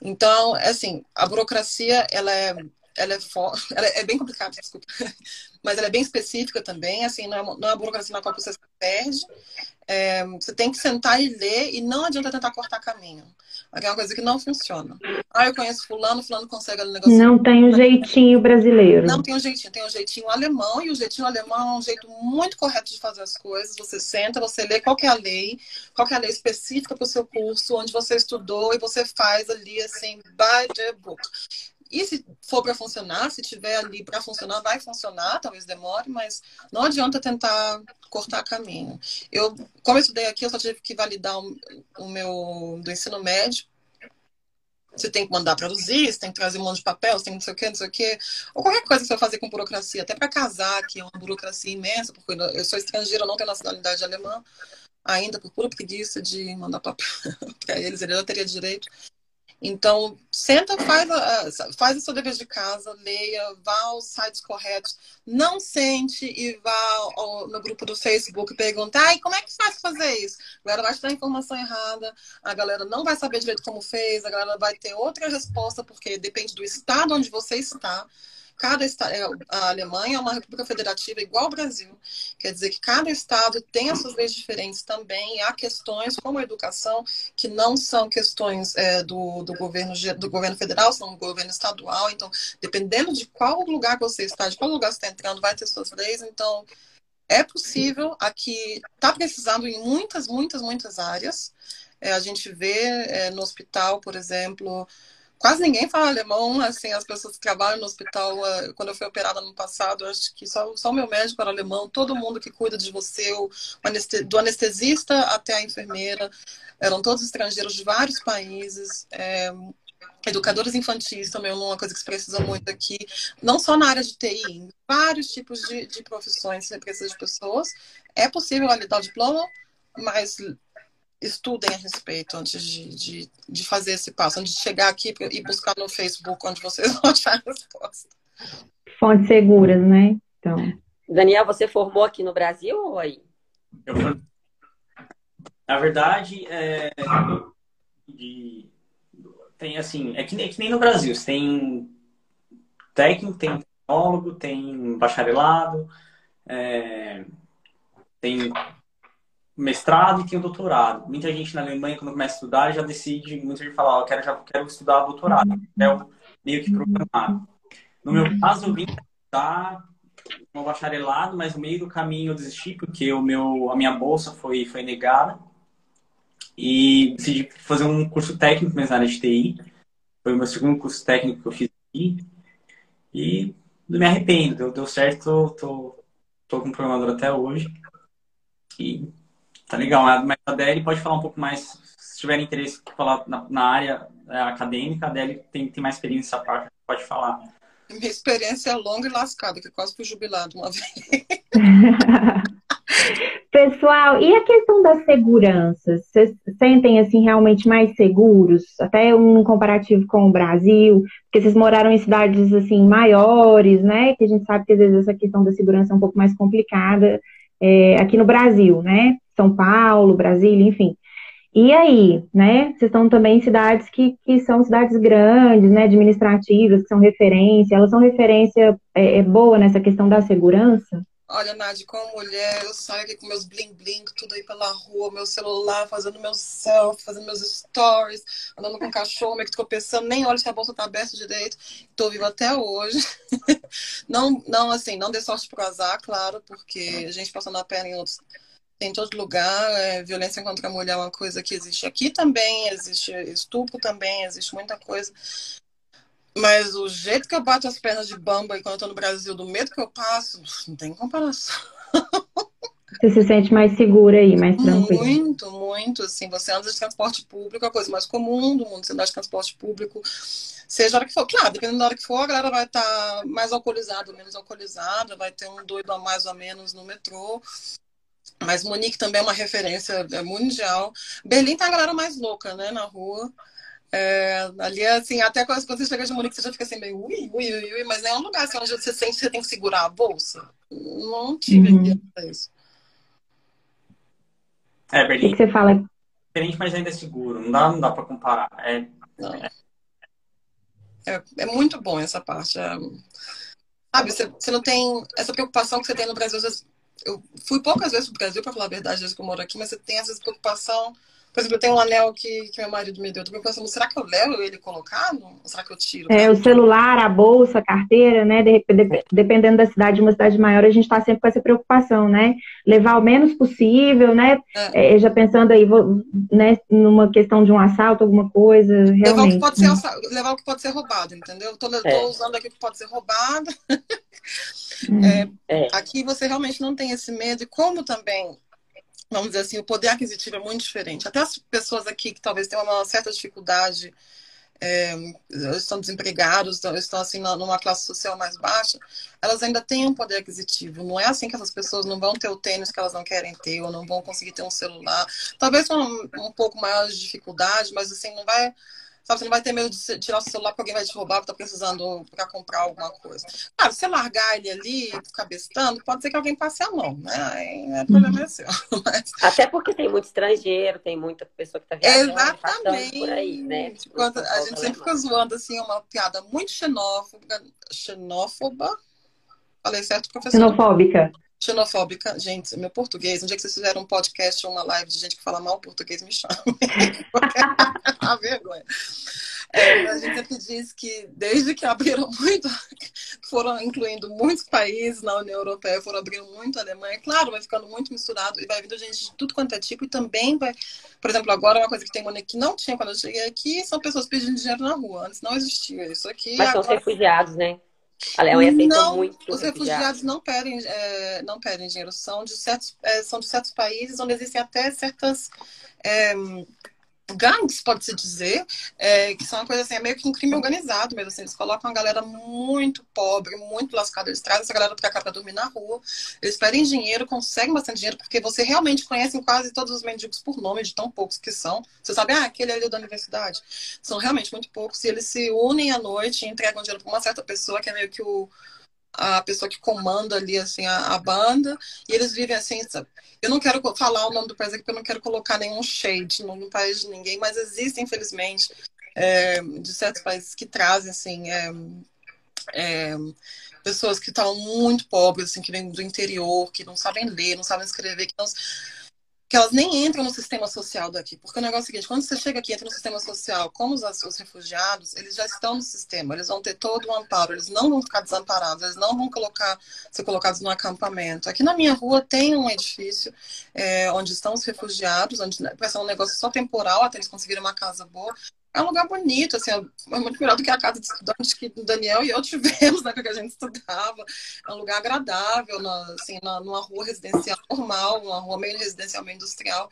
Então, é assim, a burocracia, ela é, ela é, for... ela é bem complicada, desculpa, mas ela é bem específica também, assim, não é, uma, não é burocracia na qual você se perde, é, você tem que sentar e ler e não adianta tentar cortar caminho. É uma coisa que não funciona. Ah, eu conheço fulano, fulano consegue negociar. Não tem o um jeitinho brasileiro. Não tem um jeitinho, tem um jeitinho alemão, e o jeitinho alemão é um jeito muito correto de fazer as coisas. Você senta, você lê qual é a lei, qual é a lei específica para o seu curso, onde você estudou, e você faz ali assim, by the book. E se for para funcionar, se tiver ali para funcionar, vai funcionar, talvez demore, mas não adianta tentar cortar caminho. Eu, como eu estudei aqui, eu só tive que validar o, o meu do ensino médio. Você tem que mandar traduzir, você tem que trazer um monte de papel, você tem não sei o quê, não sei o quê. Ou qualquer coisa que você vai fazer com burocracia, até para casar, que é uma burocracia imensa, porque eu sou estrangeira, não tenho nacionalidade alemã ainda, por pura preguiça de mandar papel para eles, ele já teria direito. Então, senta, faz a, faz o seu dever de casa, leia, vá aos sites corretos. Não sente e vá ao, no grupo do Facebook pergunte, ai, como é que faz fazer isso? A galera vai te dar a informação errada, a galera não vai saber direito como fez, a galera vai ter outra resposta, porque depende do estado onde você está. Cada estado, é, a Alemanha é uma república federativa igual ao Brasil. Quer dizer que cada estado tem as suas leis diferentes também. Há questões como a educação que não são questões é, do, do, governo, do governo federal, são do governo estadual. Então, dependendo de qual lugar você está, de qual lugar você está entrando, vai ter suas leis. Então, é possível aqui, está precisando em muitas, muitas, muitas áreas. É, a gente vê é, no hospital, por exemplo, quase ninguém fala alemão, assim, as pessoas que trabalham no hospital, eh, quando eu fui operada no passado, acho que só, só o meu médico era alemão, todo mundo que cuida de você, o, do anestesista até a enfermeira, eram todos estrangeiros de vários países, é, educadores infantis também é uma coisa que se precisa muito aqui, não só na área de TI, em vários tipos de, de profissões você precisa de pessoas, é possível validar o diploma, mas estudem a respeito antes de, de, de, fazer esse passo, antes de chegar aqui e buscar no Facebook onde vocês vão achar a resposta. Fontes seguras, né? Então. Daniel, você formou aqui no Brasil ou aí? Eu, na verdade, é, de, tem assim, é que, é que nem no Brasil, você tem técnico, tem tecnólogo, tem bacharelado, é, tem mestrado e tem o doutorado. Muita gente na Alemanha, quando começa a estudar, já decide, muita gente fala, eu quero, já quero estudar doutorado. É meio que programado. No meu caso, eu vim estudar um bacharelado, mas no meio do caminho eu desisti, porque o meu, a minha bolsa foi, foi negada. E decidi fazer um curso técnico na área de TI. Foi o meu segundo curso técnico que eu fiz aqui. E não me arrependo, deu, deu certo, tô, tô, tô com programador até hoje. E Tá legal, mas a Adele pode falar um pouco mais, se tiver interesse falar na, na área é, acadêmica, a Adele tem, tem mais experiência nessa parte, pode falar. Minha experiência é longa e lascada, que quase fui jubilado uma vez. Pessoal, e a questão da segurança? Vocês sentem assim realmente mais seguros? Até um comparativo com o Brasil, porque vocês moraram em cidades assim maiores, né? Que a gente sabe que às vezes essa questão da segurança é um pouco mais complicada é, aqui no Brasil, né? São Paulo, Brasília, enfim. E aí, né? Vocês estão também em cidades que, que são cidades grandes, né? Administrativas, que são referência. Elas são referência é, é boa nessa questão da segurança? Olha, Nádia, como mulher, eu saio aqui com meus bling-bling, tudo aí pela rua, meu celular, fazendo meu selfie, fazendo meus stories, andando com cachorro, meio que tropeçando, nem olho se a bolsa tá aberta direito. Tô viva até hoje. Não, não, assim, não dê sorte pro azar, claro, porque a gente passando a perna em outros em todo lugar. É, violência contra a mulher é uma coisa que existe aqui também, existe estupro também, existe muita coisa. Mas o jeito que eu bato as pernas de bamba e quando eu tô no Brasil, do medo que eu passo, não tem comparação. Você se sente mais segura aí, mais tranquila? Muito, muito. Assim, você anda de transporte público, é a coisa mais comum do mundo, você andar de transporte público, seja a hora que for. Claro, dependendo da hora que for, a galera vai estar tá mais alcoolizada ou menos alcoolizada, vai ter um doido a mais ou menos no metrô. Mas Monique também é uma referência é, mundial. Berlim tá a galera mais louca, né, na rua. É, ali, assim, até quando você chega de Munique, você já fica assim, meio ui, ui, ui, ui, mas é um lugar assim, onde você sente que você tem que segurar a bolsa. Não tive uhum. isso. É, Berlim. O que, você fala? Diferente, mas ainda é seguro. Não dá, não dá pra comparar. É, é, é muito bom essa parte. É, sabe, você, você não tem essa preocupação que você tem no Brasil. Às vezes, eu fui poucas vezes pro Brasil, para falar a verdade, desde que eu moro aqui, mas você tem essa preocupação por exemplo, eu tenho um anel que, que meu marido me deu. Eu tô pensando, será que eu levo ele colocado? Ou será que eu tiro? É, o celular, a bolsa, a carteira, né? De, de, dependendo da cidade, uma cidade maior, a gente está sempre com essa preocupação, né? Levar o menos possível, né? É. É, já pensando aí, vou, né, numa questão de um assalto, alguma coisa, realmente. Levar o que pode ser, levar o que pode ser roubado, entendeu? Tô, é. tô usando aqui o que pode ser roubado. Hum. É, é, aqui você realmente não tem esse medo. E como também vamos dizer assim, o poder aquisitivo é muito diferente. Até as pessoas aqui que talvez tenham uma certa dificuldade, é, estão desempregados, estão assim numa classe social mais baixa, elas ainda têm um poder aquisitivo. Não é assim que essas pessoas não vão ter o tênis que elas não querem ter, ou não vão conseguir ter um celular. Talvez com um, um pouco maior de dificuldade, mas assim, não vai Sabe, você não vai ter medo de tirar o celular porque alguém vai te roubar, que tá precisando para comprar alguma coisa. Claro, se você largar ele ali, ficar bestando, pode ser que alguém passe a mão, né? Aí é problema é seu. Mas... Até porque tem muito estrangeiro, tem muita pessoa que tá viajando, Exatamente. por aí, né? Quando, a gente sempre fica zoando, assim, uma piada muito xenófoba. Xenófoba? Falei certo, professor? Xenofóbica xenofóbica. Gente, meu português, um dia que vocês fizeram um podcast ou uma live de gente que fala mal português, me chame. a vergonha. É, a gente sempre diz que desde que abriram muito, foram incluindo muitos países na União Europeia, foram abrindo muito a Alemanha, claro, vai ficando muito misturado e vai vindo gente de tudo quanto é tipo e também vai, por exemplo, agora uma coisa que tem que não tinha quando eu cheguei aqui são pessoas pedindo dinheiro na rua. Antes não existia isso aqui. Mas agora... são refugiados, né? A aceitou não, muito. Os refugiados não pedem, é, não pedem dinheiro, são de, certos, é, são de certos países onde existem até certas. Gangues, pode-se dizer, é, que são uma coisa assim, é meio que um crime organizado mesmo, assim, eles colocam uma galera muito pobre, muito lascada, eles trazem essa galera pra cá pra dormir na rua, eles pedem dinheiro, conseguem bastante dinheiro, porque você realmente conhece quase todos os mendigos por nome, de tão poucos que são, você sabe, ah, aquele ali é da universidade, são realmente muito poucos, e eles se unem à noite e entregam dinheiro pra uma certa pessoa, que é meio que o a pessoa que comanda ali assim a, a, banda e eles vivem assim eu não quero falar o nome do país aqui porque eu não quero colocar nenhum shade no, no país de ninguém mas existem infelizmente é, de certos países que trazem assim é, é, pessoas que estão muito pobres assim que vêm do interior que não sabem ler não sabem escrever que não que elas nem entram no sistema social daqui. Porque o negócio é o seguinte, quando você chega aqui, entra no sistema social, como os, os refugiados, eles já estão no sistema, eles vão ter todo o amparo, eles não vão ficar desamparados, eles não vão colocar, ser colocados no acampamento. Aqui na minha rua tem um edifício é, onde estão os refugiados, onde vai ser um negócio só temporal, até eles conseguirem uma casa boa. É um lugar bonito, assim, é muito melhor do que a casa de estudantes que o Daniel e eu tivemos né, que a gente estudava. É um lugar agradável, na, assim, na, numa rua residencial normal, uma rua meio residencial, meio industrial.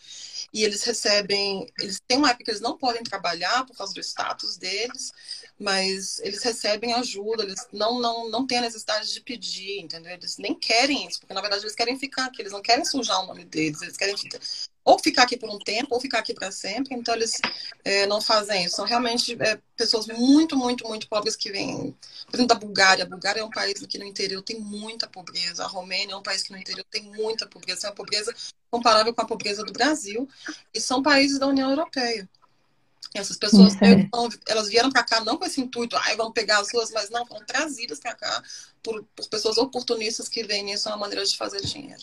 E eles recebem, eles têm uma época que eles não podem trabalhar por causa do status deles, mas eles recebem ajuda, eles não, não, não têm a necessidade de pedir, entendeu? Eles nem querem isso, porque na verdade eles querem ficar aqui, eles não querem sujar o nome deles, eles querem ou ficar aqui por um tempo, ou ficar aqui para sempre. Então, eles é, não fazem isso. São realmente é, pessoas muito, muito, muito pobres que vêm. Por exemplo, da Bulgária. A Bulgária é um país que no interior tem muita pobreza. A Romênia é um país que no interior tem muita pobreza. É uma pobreza comparável com a pobreza do Brasil. E são países da União Europeia. E essas pessoas, elas vieram para cá não com esse intuito, ai, vamos pegar as ruas, mas não, foram trazidas para cá por, por pessoas oportunistas que veem isso uma maneira de fazer dinheiro.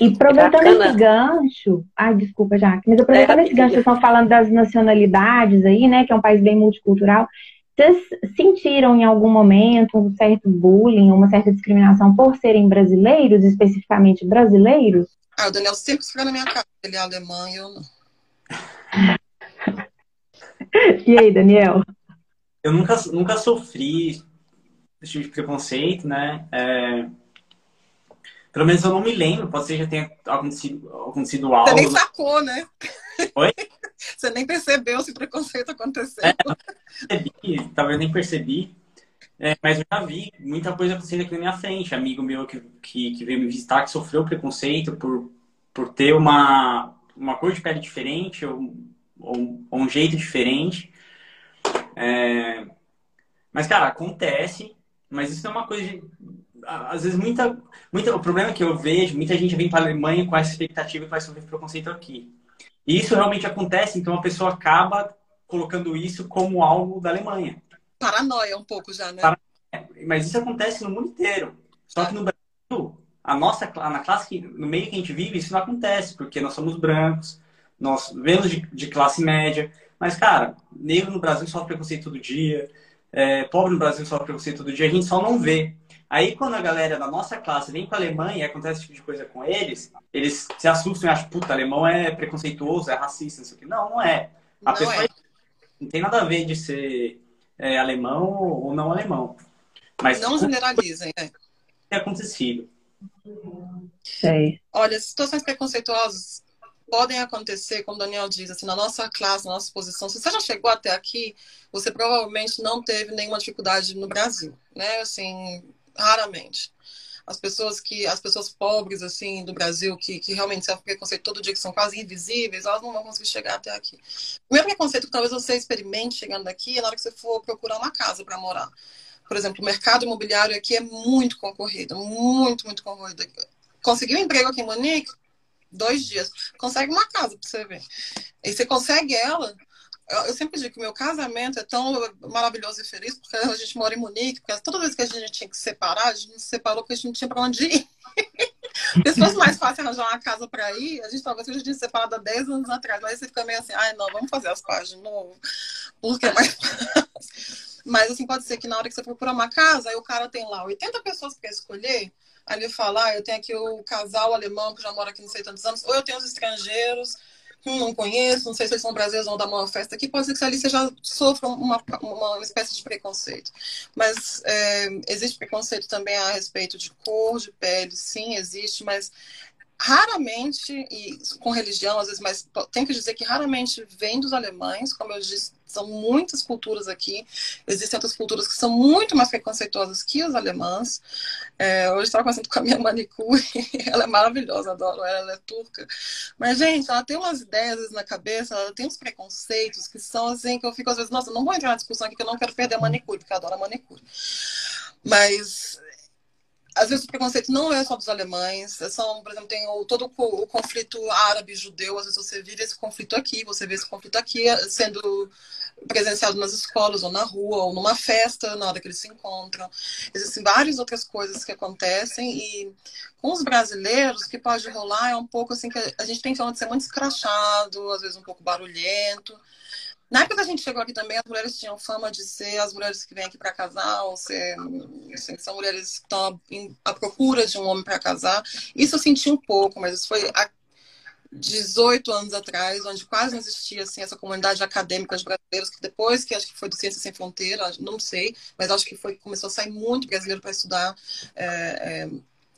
E aproveitando esse gancho, ai, desculpa, Jaque, mas aproveitando é, esse gancho, vocês estão falando das nacionalidades aí, né, que é um país bem multicultural. Vocês sentiram em algum momento um certo bullying, uma certa discriminação por serem brasileiros, especificamente brasileiros? Ah, o Daniel sempre fica na minha cara, ele é alemão e eu não. e aí, Daniel? Eu nunca, nunca sofri esse tipo de preconceito, né? É pelo menos eu não me lembro, pode ser que já tenha acontecido, acontecido algo. Você nem sacou, né? Oi? Você nem percebeu se preconceito aconteceu. É, percebi, talvez nem percebi. É, mas eu já vi muita coisa acontecendo aqui na minha frente. Amigo meu que, que, que, veio me visitar, que sofreu preconceito por, por ter uma, uma cor de pele diferente ou, ou, ou um jeito diferente. É... Mas, cara, acontece. Mas isso não é uma coisa de às vezes muita, muita o problema que eu vejo muita gente vem para a Alemanha com essa expectativa que vai sofrer preconceito aqui. E isso realmente acontece então a pessoa acaba colocando isso como algo da Alemanha. Paranoia um pouco já né? Mas isso acontece no mundo inteiro. Só que no Brasil a nossa na classe no meio que a gente vive isso não acontece porque nós somos brancos nós vemos de, de classe média. Mas cara negro no Brasil sofre preconceito todo dia é, pobre no Brasil sofre preconceito todo dia a gente só não vê Aí, quando a galera da nossa classe vem para a Alemanha e acontece esse tipo de coisa com eles, eles se assustam e acham, puta, alemão é preconceituoso, é racista, não sei o quê. Não, não é. A não pessoa é. não tem nada a ver de ser é, alemão ou não alemão. Mas não generalizem, é. Tem acontecido. Sei. Olha, situações preconceituosas podem acontecer, como o Daniel diz, assim, na nossa classe, na nossa posição. Se você já chegou até aqui, você provavelmente não teve nenhuma dificuldade no Brasil, né? Assim, raramente. As pessoas que, as pessoas pobres, assim, do Brasil, que, que realmente sofrem preconceito todo dia, que são quase invisíveis, elas não vão conseguir chegar até aqui. O meu preconceito que talvez você experimente chegando aqui é na hora que você for procurar uma casa para morar. Por exemplo, o mercado imobiliário aqui é muito concorrido, muito, muito concorrido. Conseguiu um emprego aqui em Munique? Dois dias. Consegue uma casa para você ver. E você consegue ela, eu sempre digo que meu casamento é tão maravilhoso e feliz porque a gente mora em Munique, porque toda vez que a gente tinha que se separar, a gente se separou porque a gente não tinha para onde ir. se fosse mais fácil arranjar uma casa para ir, a gente talvez a gente tinha separado há 10 anos atrás, mas você fica meio assim, ai não, vamos fazer as páginas de novo, porque é mais fácil. Mas assim, pode ser que na hora que você procurar uma casa, aí o cara tem lá 80 pessoas para escolher, aí ele fala, ah, eu tenho aqui o casal alemão que já mora aqui não sei tantos anos, ou eu tenho os estrangeiros hum, não conheço, não sei se eles são brasileiros, vão dar uma festa aqui, pode ser que ali você já sofra uma, uma espécie de preconceito. Mas é, existe preconceito também a respeito de cor, de pele, sim, existe, mas raramente, e com religião às vezes, mas tem que dizer que raramente vem dos alemães, como eu disse, são muitas culturas aqui, existem outras culturas que são muito mais preconceituosas que os alemães. É, hoje estava conversando com a minha manicure, ela é maravilhosa, adoro ela, ela é turca. Mas, gente, ela tem umas ideias na cabeça, ela tem uns preconceitos que são assim, que eu fico às vezes, nossa, não vou entrar na discussão aqui que eu não quero perder a manicure, porque eu adoro a manicure. Mas às vezes o preconceito não é só dos alemães, são, por exemplo, tem o, todo o, o conflito árabe-judeu, às vezes você vive esse conflito aqui, você vê esse conflito aqui sendo presenciado nas escolas ou na rua ou numa festa na hora que eles se encontram. Existem várias outras coisas que acontecem e com os brasileiros o que pode rolar é um pouco assim que a gente tem de ser muito escrachado, às vezes um pouco barulhento. Na época que a gente chegou aqui também, as mulheres tinham fama de ser as mulheres que vêm aqui para casar, ou ser, assim, são mulheres que estão à procura de um homem para casar. Isso eu senti um pouco, mas isso foi a, 18 anos atrás, onde quase não existia assim, essa comunidade acadêmica de brasileiros, que depois que acho que foi do Ciência Sem Fronteira, não sei, mas acho que foi começou a sair muito brasileiro para estudar é, é,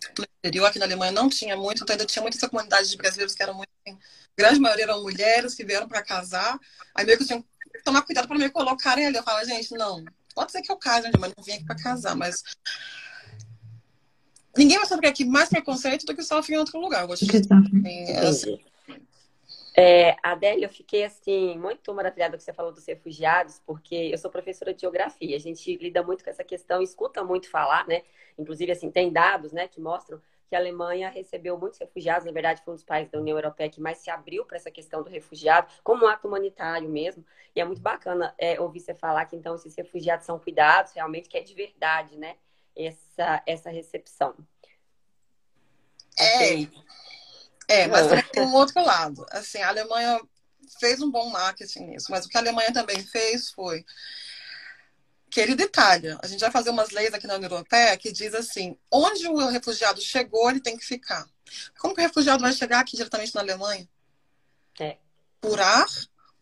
exterior. Aqui na Alemanha não tinha muito, então ainda tinha muita comunidade de brasileiros que eram muito. Assim, grande maioria eram mulheres que vieram para casar, aí meio que tinham que tomar cuidado para me colocarem ali. Eu falo, gente, não, pode ser que eu case, mas não vim aqui para casar, mas ninguém vai sofrer aqui mais preconceito do que sofre em outro lugar. Eu vou te dizer. Assim. É, Adélia, eu fiquei assim muito maravilhada que você falou dos refugiados, porque eu sou professora de geografia. A gente lida muito com essa questão, escuta muito falar, né? Inclusive, assim, tem dados, né, que mostram que a Alemanha recebeu muitos refugiados. Na verdade, foi um dos países da União Europeia que mais se abriu para essa questão do refugiado, como um ato humanitário mesmo. E é muito bacana é, ouvir você falar que então esses refugiados são cuidados, realmente que é de verdade, né? essa, essa recepção. É, é mas também tem um outro lado. Assim, a Alemanha fez um bom marketing nisso, mas o que a Alemanha também fez foi querida Itália, a gente vai fazer umas leis aqui na União Europeia que diz assim, onde o refugiado chegou, ele tem que ficar. Como que o refugiado vai chegar aqui diretamente na Alemanha? É. Por ar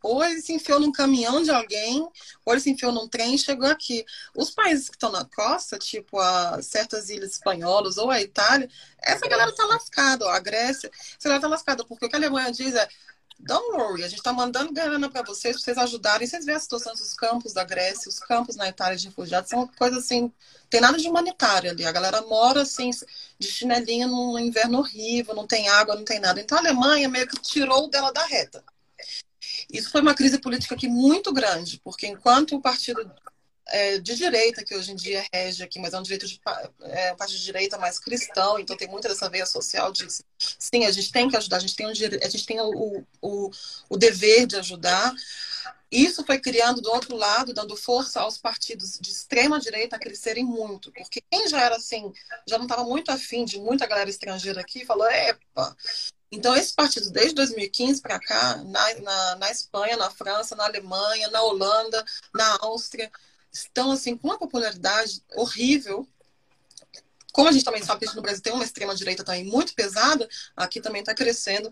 ou ele se enfiou num caminhão de alguém, ou ele se enfiou num trem e chegou aqui. Os países que estão na costa, tipo a certas ilhas espanholas ou a Itália, essa galera tá lascada, ó, a Grécia, essa galera tá lascada, porque o que a Alemanha diz é Don't worry, a gente está mandando grana para vocês, para vocês ajudarem. Vocês veem a situação dos campos da Grécia, os campos na Itália de refugiados, são coisas assim, tem nada de humanitário ali. A galera mora assim, de chinelinha num inverno horrível, não tem água, não tem nada. Então a Alemanha meio que tirou dela da reta. Isso foi uma crise política aqui muito grande, porque enquanto o partido é, de direita, que hoje em dia rege aqui, mas é um direito de é, partido de direita mais cristão, então tem muita dessa veia social de sim, a gente tem que ajudar, a gente tem, um, a gente tem o, o, o dever de ajudar. Isso foi criando do outro lado, dando força aos partidos de extrema direita a crescerem muito, porque quem já era assim, já não estava muito afim de muita galera estrangeira aqui, falou: epa, então, esses partidos, desde 2015 para cá, na, na, na, Espanha, na França, na Alemanha, na Holanda, na Áustria, estão assim com uma popularidade horrível. Como a gente também sabe que no Brasil tem uma extrema-direita também muito pesada, aqui também está crescendo,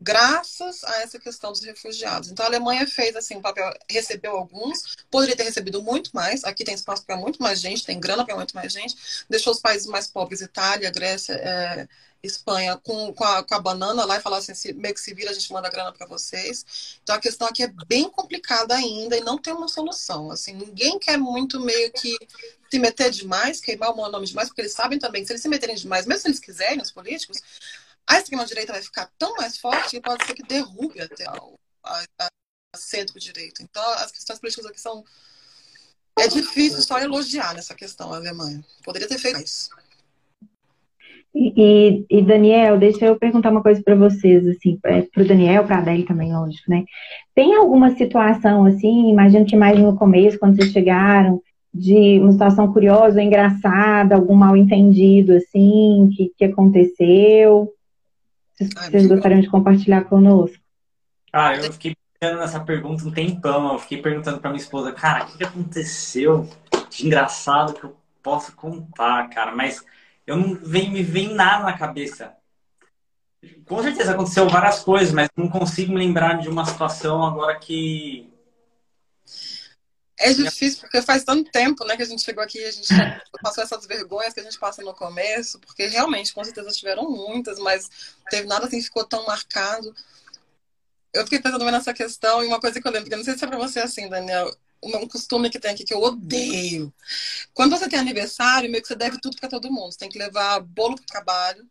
graças a essa questão dos refugiados. Então, a Alemanha fez assim um papel, recebeu alguns, poderia ter recebido muito mais, aqui tem espaço para muito mais gente, tem grana para muito mais gente, deixou os países mais pobres, Itália, Grécia, é, Espanha com, com, a, com a banana lá e falar assim, se, meio que se vira, a gente manda grana para vocês. Então a questão aqui é bem complicada ainda e não tem uma solução. Assim, ninguém quer muito meio que se meter demais, queimar o nome demais, porque eles sabem também que se eles se meterem demais, mesmo se eles quiserem, os políticos, a extrema-direita vai ficar tão mais forte que pode ser que derrube até o centro-direita. Então as questões políticas aqui são. É difícil só elogiar nessa questão a Alemanha. Poderia ter feito isso. E, e, Daniel, deixa eu perguntar uma coisa para vocês, assim, para o Daniel, para a Adele também, lógico, né? Tem alguma situação, assim, imagino que mais no começo, quando vocês chegaram, de uma situação curiosa, engraçada, algum mal entendido, assim, que, que aconteceu? Vocês, gostariam de compartilhar conosco? Ah, eu fiquei pensando nessa pergunta um tempão, eu fiquei perguntando para minha esposa, cara, o que, que aconteceu de engraçado que eu posso contar, cara, mas eu não vem, me vem nada na cabeça. Com certeza aconteceu várias coisas, mas não consigo me lembrar de uma situação agora que. É difícil, porque faz tanto tempo né, que a gente chegou aqui e a gente passou essas vergonhas que a gente passa no começo, porque realmente, com certeza, tiveram muitas, mas teve nada assim que ficou tão marcado. Eu fiquei pensando nessa questão e uma coisa que eu lembro, que eu não sei se é pra você assim, Daniel um costume que tem aqui que eu odeio. Quando você tem aniversário, meio que você deve tudo para todo mundo. Você tem que levar bolo pro trabalho,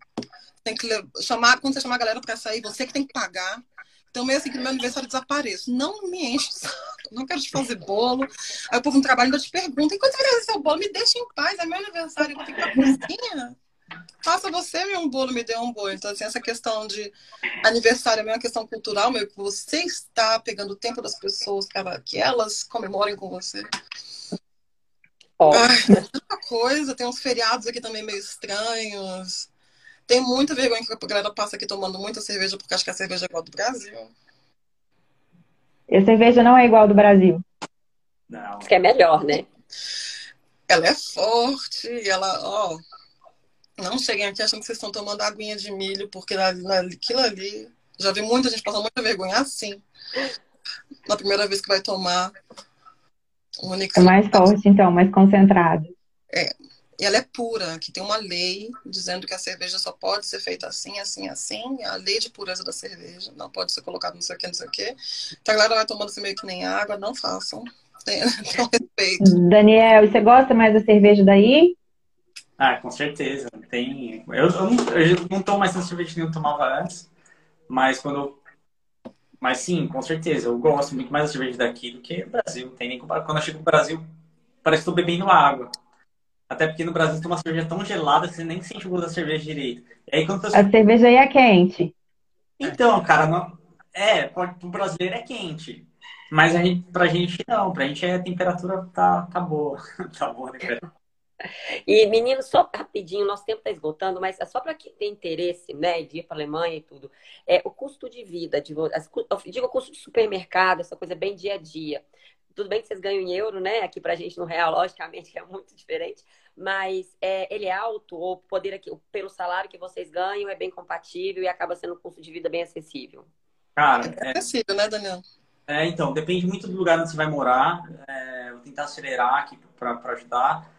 tem que chamar, quando você chamar a galera para sair, você que tem que pagar. Então, meio assim que no meu aniversário eu desapareço. Não me enche. Não quero te fazer bolo. Aí o povo no trabalho ainda te pergunta: enquanto você vai fazer seu bolo, me deixa em paz. É meu aniversário, eu vou ter que ir pra cozinha. Faça você me um bolo, me dê um bolo. Então, assim, essa questão de aniversário é uma questão cultural, meio que você está pegando o tempo das pessoas para que elas comemorem com você. Oh. Ai, muita coisa, tem uns feriados aqui também meio estranhos. Tem muita vergonha que a galera passa aqui tomando muita cerveja porque acha que a cerveja é igual do Brasil. E a cerveja não é igual do Brasil. Não. Que é melhor, né? Ela é forte, ela, ó, não cheguem aqui achando que vocês estão tomando aguinha de milho, porque aquilo ali Já vi muita gente passando muita vergonha assim. Na primeira vez que vai tomar. É mais forte, então, mais concentrado. É. E ela é pura, que tem uma lei dizendo que a cerveja só pode ser feita assim, assim, assim. A lei de pureza da cerveja. Não pode ser colocado não sei o que, não sei o que. Então a galera vai tomando assim meio que nem água. Não façam. Tenham respeito. Daniel, você gosta mais da cerveja daí? Ah, com certeza. Tem. Eu, eu, não, eu não tomo mais cerveja que eu tomava antes, mas quando. Mas sim, com certeza. Eu gosto muito mais da cerveja daqui do que do Brasil. tem nem Quando eu chego no Brasil, parece que estou bebendo água. Até porque no Brasil tem uma cerveja tão gelada que você nem sente o gosto da cerveja direito. E aí, quando A cerveja aí é quente. Então, cara, não... é, para o brasileiro é quente. Mas a gente, pra gente não, pra gente a temperatura tá, tá boa. tá boa, né, cara? E, meninos, só rapidinho, nosso tempo está esgotando, mas é só para quem tem interesse, né, de ir para a Alemanha e tudo. É, o custo de vida, de, eu digo o custo de supermercado, essa coisa bem dia a dia. Tudo bem que vocês ganham em euro, né? Aqui para a gente no real, logicamente, é muito diferente. Mas é, ele é alto ou poder aqui, pelo salário que vocês ganham é bem compatível e acaba sendo um custo de vida bem acessível? Cara, é, é acessível, né, Daniel? É, então, depende muito do lugar onde você vai morar. É, vou tentar acelerar aqui para ajudar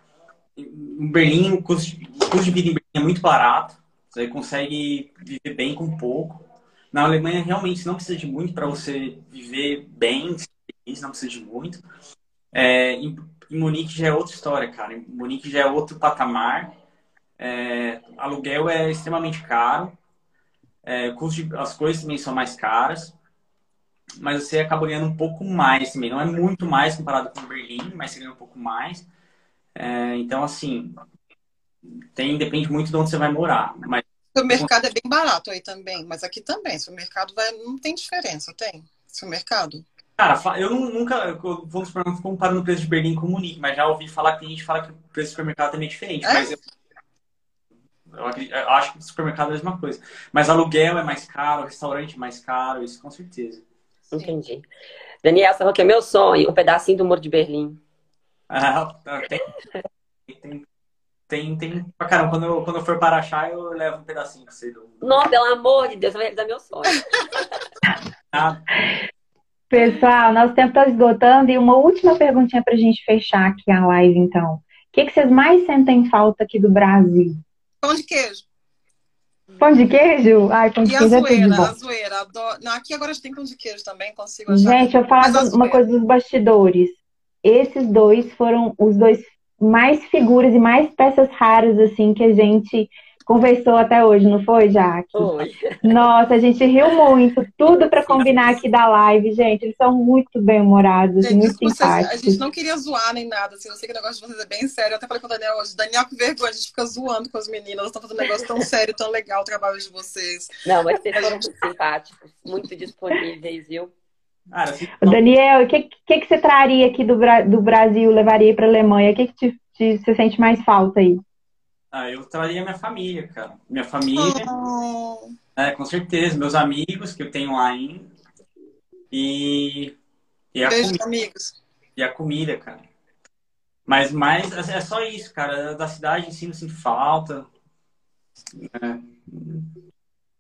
em Berlim, o custo, o custo de vida em Berlim é muito barato. Você consegue viver bem com pouco. Na Alemanha, realmente, não precisa de muito para você viver bem, não precisa de muito. É, em, em, Munique já é outra história, cara. Em Munique já é outro patamar. É, aluguel é extremamente caro. É, custo de, as coisas também são mais caras. Mas você acaba ganhando um pouco mais também. Não é muito mais comparado com Berlim, mas você ganha um pouco mais. É, então, assim, tem, depende muito de onde você vai morar. Mas... O mercado é bem barato aí também, mas aqui também. Se o mercado vai. Não tem diferença, tem? Se o mercado. Cara, eu nunca. Vamos supor, não comparando o preço de Berlim com Munique, mas já ouvi falar que tem gente que fala que o preço do supermercado também é diferente. É? Mas eu, eu, acredito, eu, acho que o supermercado é a mesma coisa. Mas aluguel é mais caro, restaurante é mais caro, isso com certeza. Entendi. Daniel, você falou que é meu sonho, um pedacinho do muro de Berlim. Ah, tem, tem, tem, tem pra caramba. Quando eu, quando eu for para achar, eu levo um pedacinho pra você. Não, pelo amor de Deus, vai realizar meu sonho. Ah. Pessoal, nosso tempo está esgotando e uma última perguntinha para a gente fechar aqui a live, então. O que, que vocês mais sentem falta aqui do Brasil? Pão de queijo. Pão de queijo? Ai, pão de e queijo a é tudo bom. a zoeira. Adoro... Não, aqui agora tem pão de queijo também, consigo achar. Gente, eu falo uma coisa dos bastidores esses dois foram os dois mais figuras e mais peças raras, assim, que a gente conversou até hoje, não foi, Jaque? Foi. Nossa, a gente riu muito, tudo para combinar aqui da live, gente. Eles são muito bem-humorados, e muito simpáticos. A gente não queria zoar nem nada, assim, eu sei que o negócio de vocês é bem sério. Eu até falei com o Daniel hoje, Daniel, que vergonha, a gente fica zoando com as meninas, elas estão fazendo um negócio tão sério, tão legal o trabalho de vocês. Não, mas vocês foram muito simpáticos, muito disponíveis, viu? Cara, assim, Daniel, o que, que, que você traria aqui do, do Brasil, levaria para a Alemanha? O que, que te, te, você sente mais falta aí? Ah, eu traria minha família, cara. Minha família. Oh. É, com certeza. Meus amigos que eu tenho lá ainda. E. E a Beijo, comida. amigos. E a comida, cara. Mas mais é só isso, cara. Da cidade em si não sinto falta. É.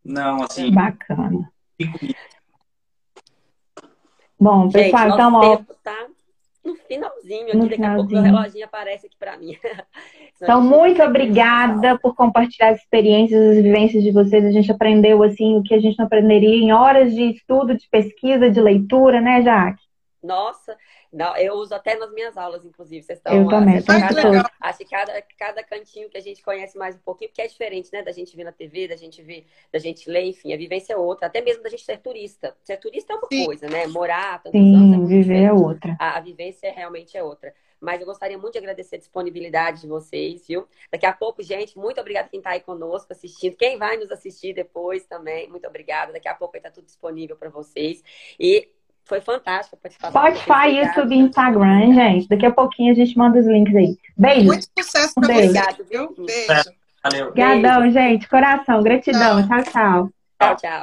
Não, assim. Bacana. E comida. Bom, pessoal, então, ó. Tá no finalzinho aqui, no daqui finalzinho. a pouco o reloginho aparece aqui para mim. então, muito obrigada por compartilhar as experiências, as vivências de vocês. A gente aprendeu assim o que a gente não aprenderia em horas de estudo, de pesquisa, de leitura, né, Jaque? Nossa, não, eu uso até nas minhas aulas, inclusive. Vocês estão eu também, cada, Acho que cada, cada cantinho que a gente conhece mais um pouquinho, porque é diferente, né? Da gente ver na TV, da gente ver, da gente ler, enfim, a vivência é outra. Até mesmo da gente ser turista. Ser turista é uma Sim. coisa, né? Morar, tantos Sim, anos, é viver é outra. A, a vivência realmente é outra. Mas eu gostaria muito de agradecer a disponibilidade de vocês, viu? Daqui a pouco, gente, muito obrigada quem está aí conosco assistindo. Quem vai nos assistir depois também, muito obrigada. Daqui a pouco vai estar tudo disponível para vocês. E foi fantástico participar. Spotify, YouTube e Instagram, gente. Daqui a pouquinho a gente manda os links aí. Beijo. Muito sucesso pra Beijo. você, viu? Beijo. Valeu. Obrigadão, gente. Coração. Gratidão. Tchau, tchau. Tchau, tchau.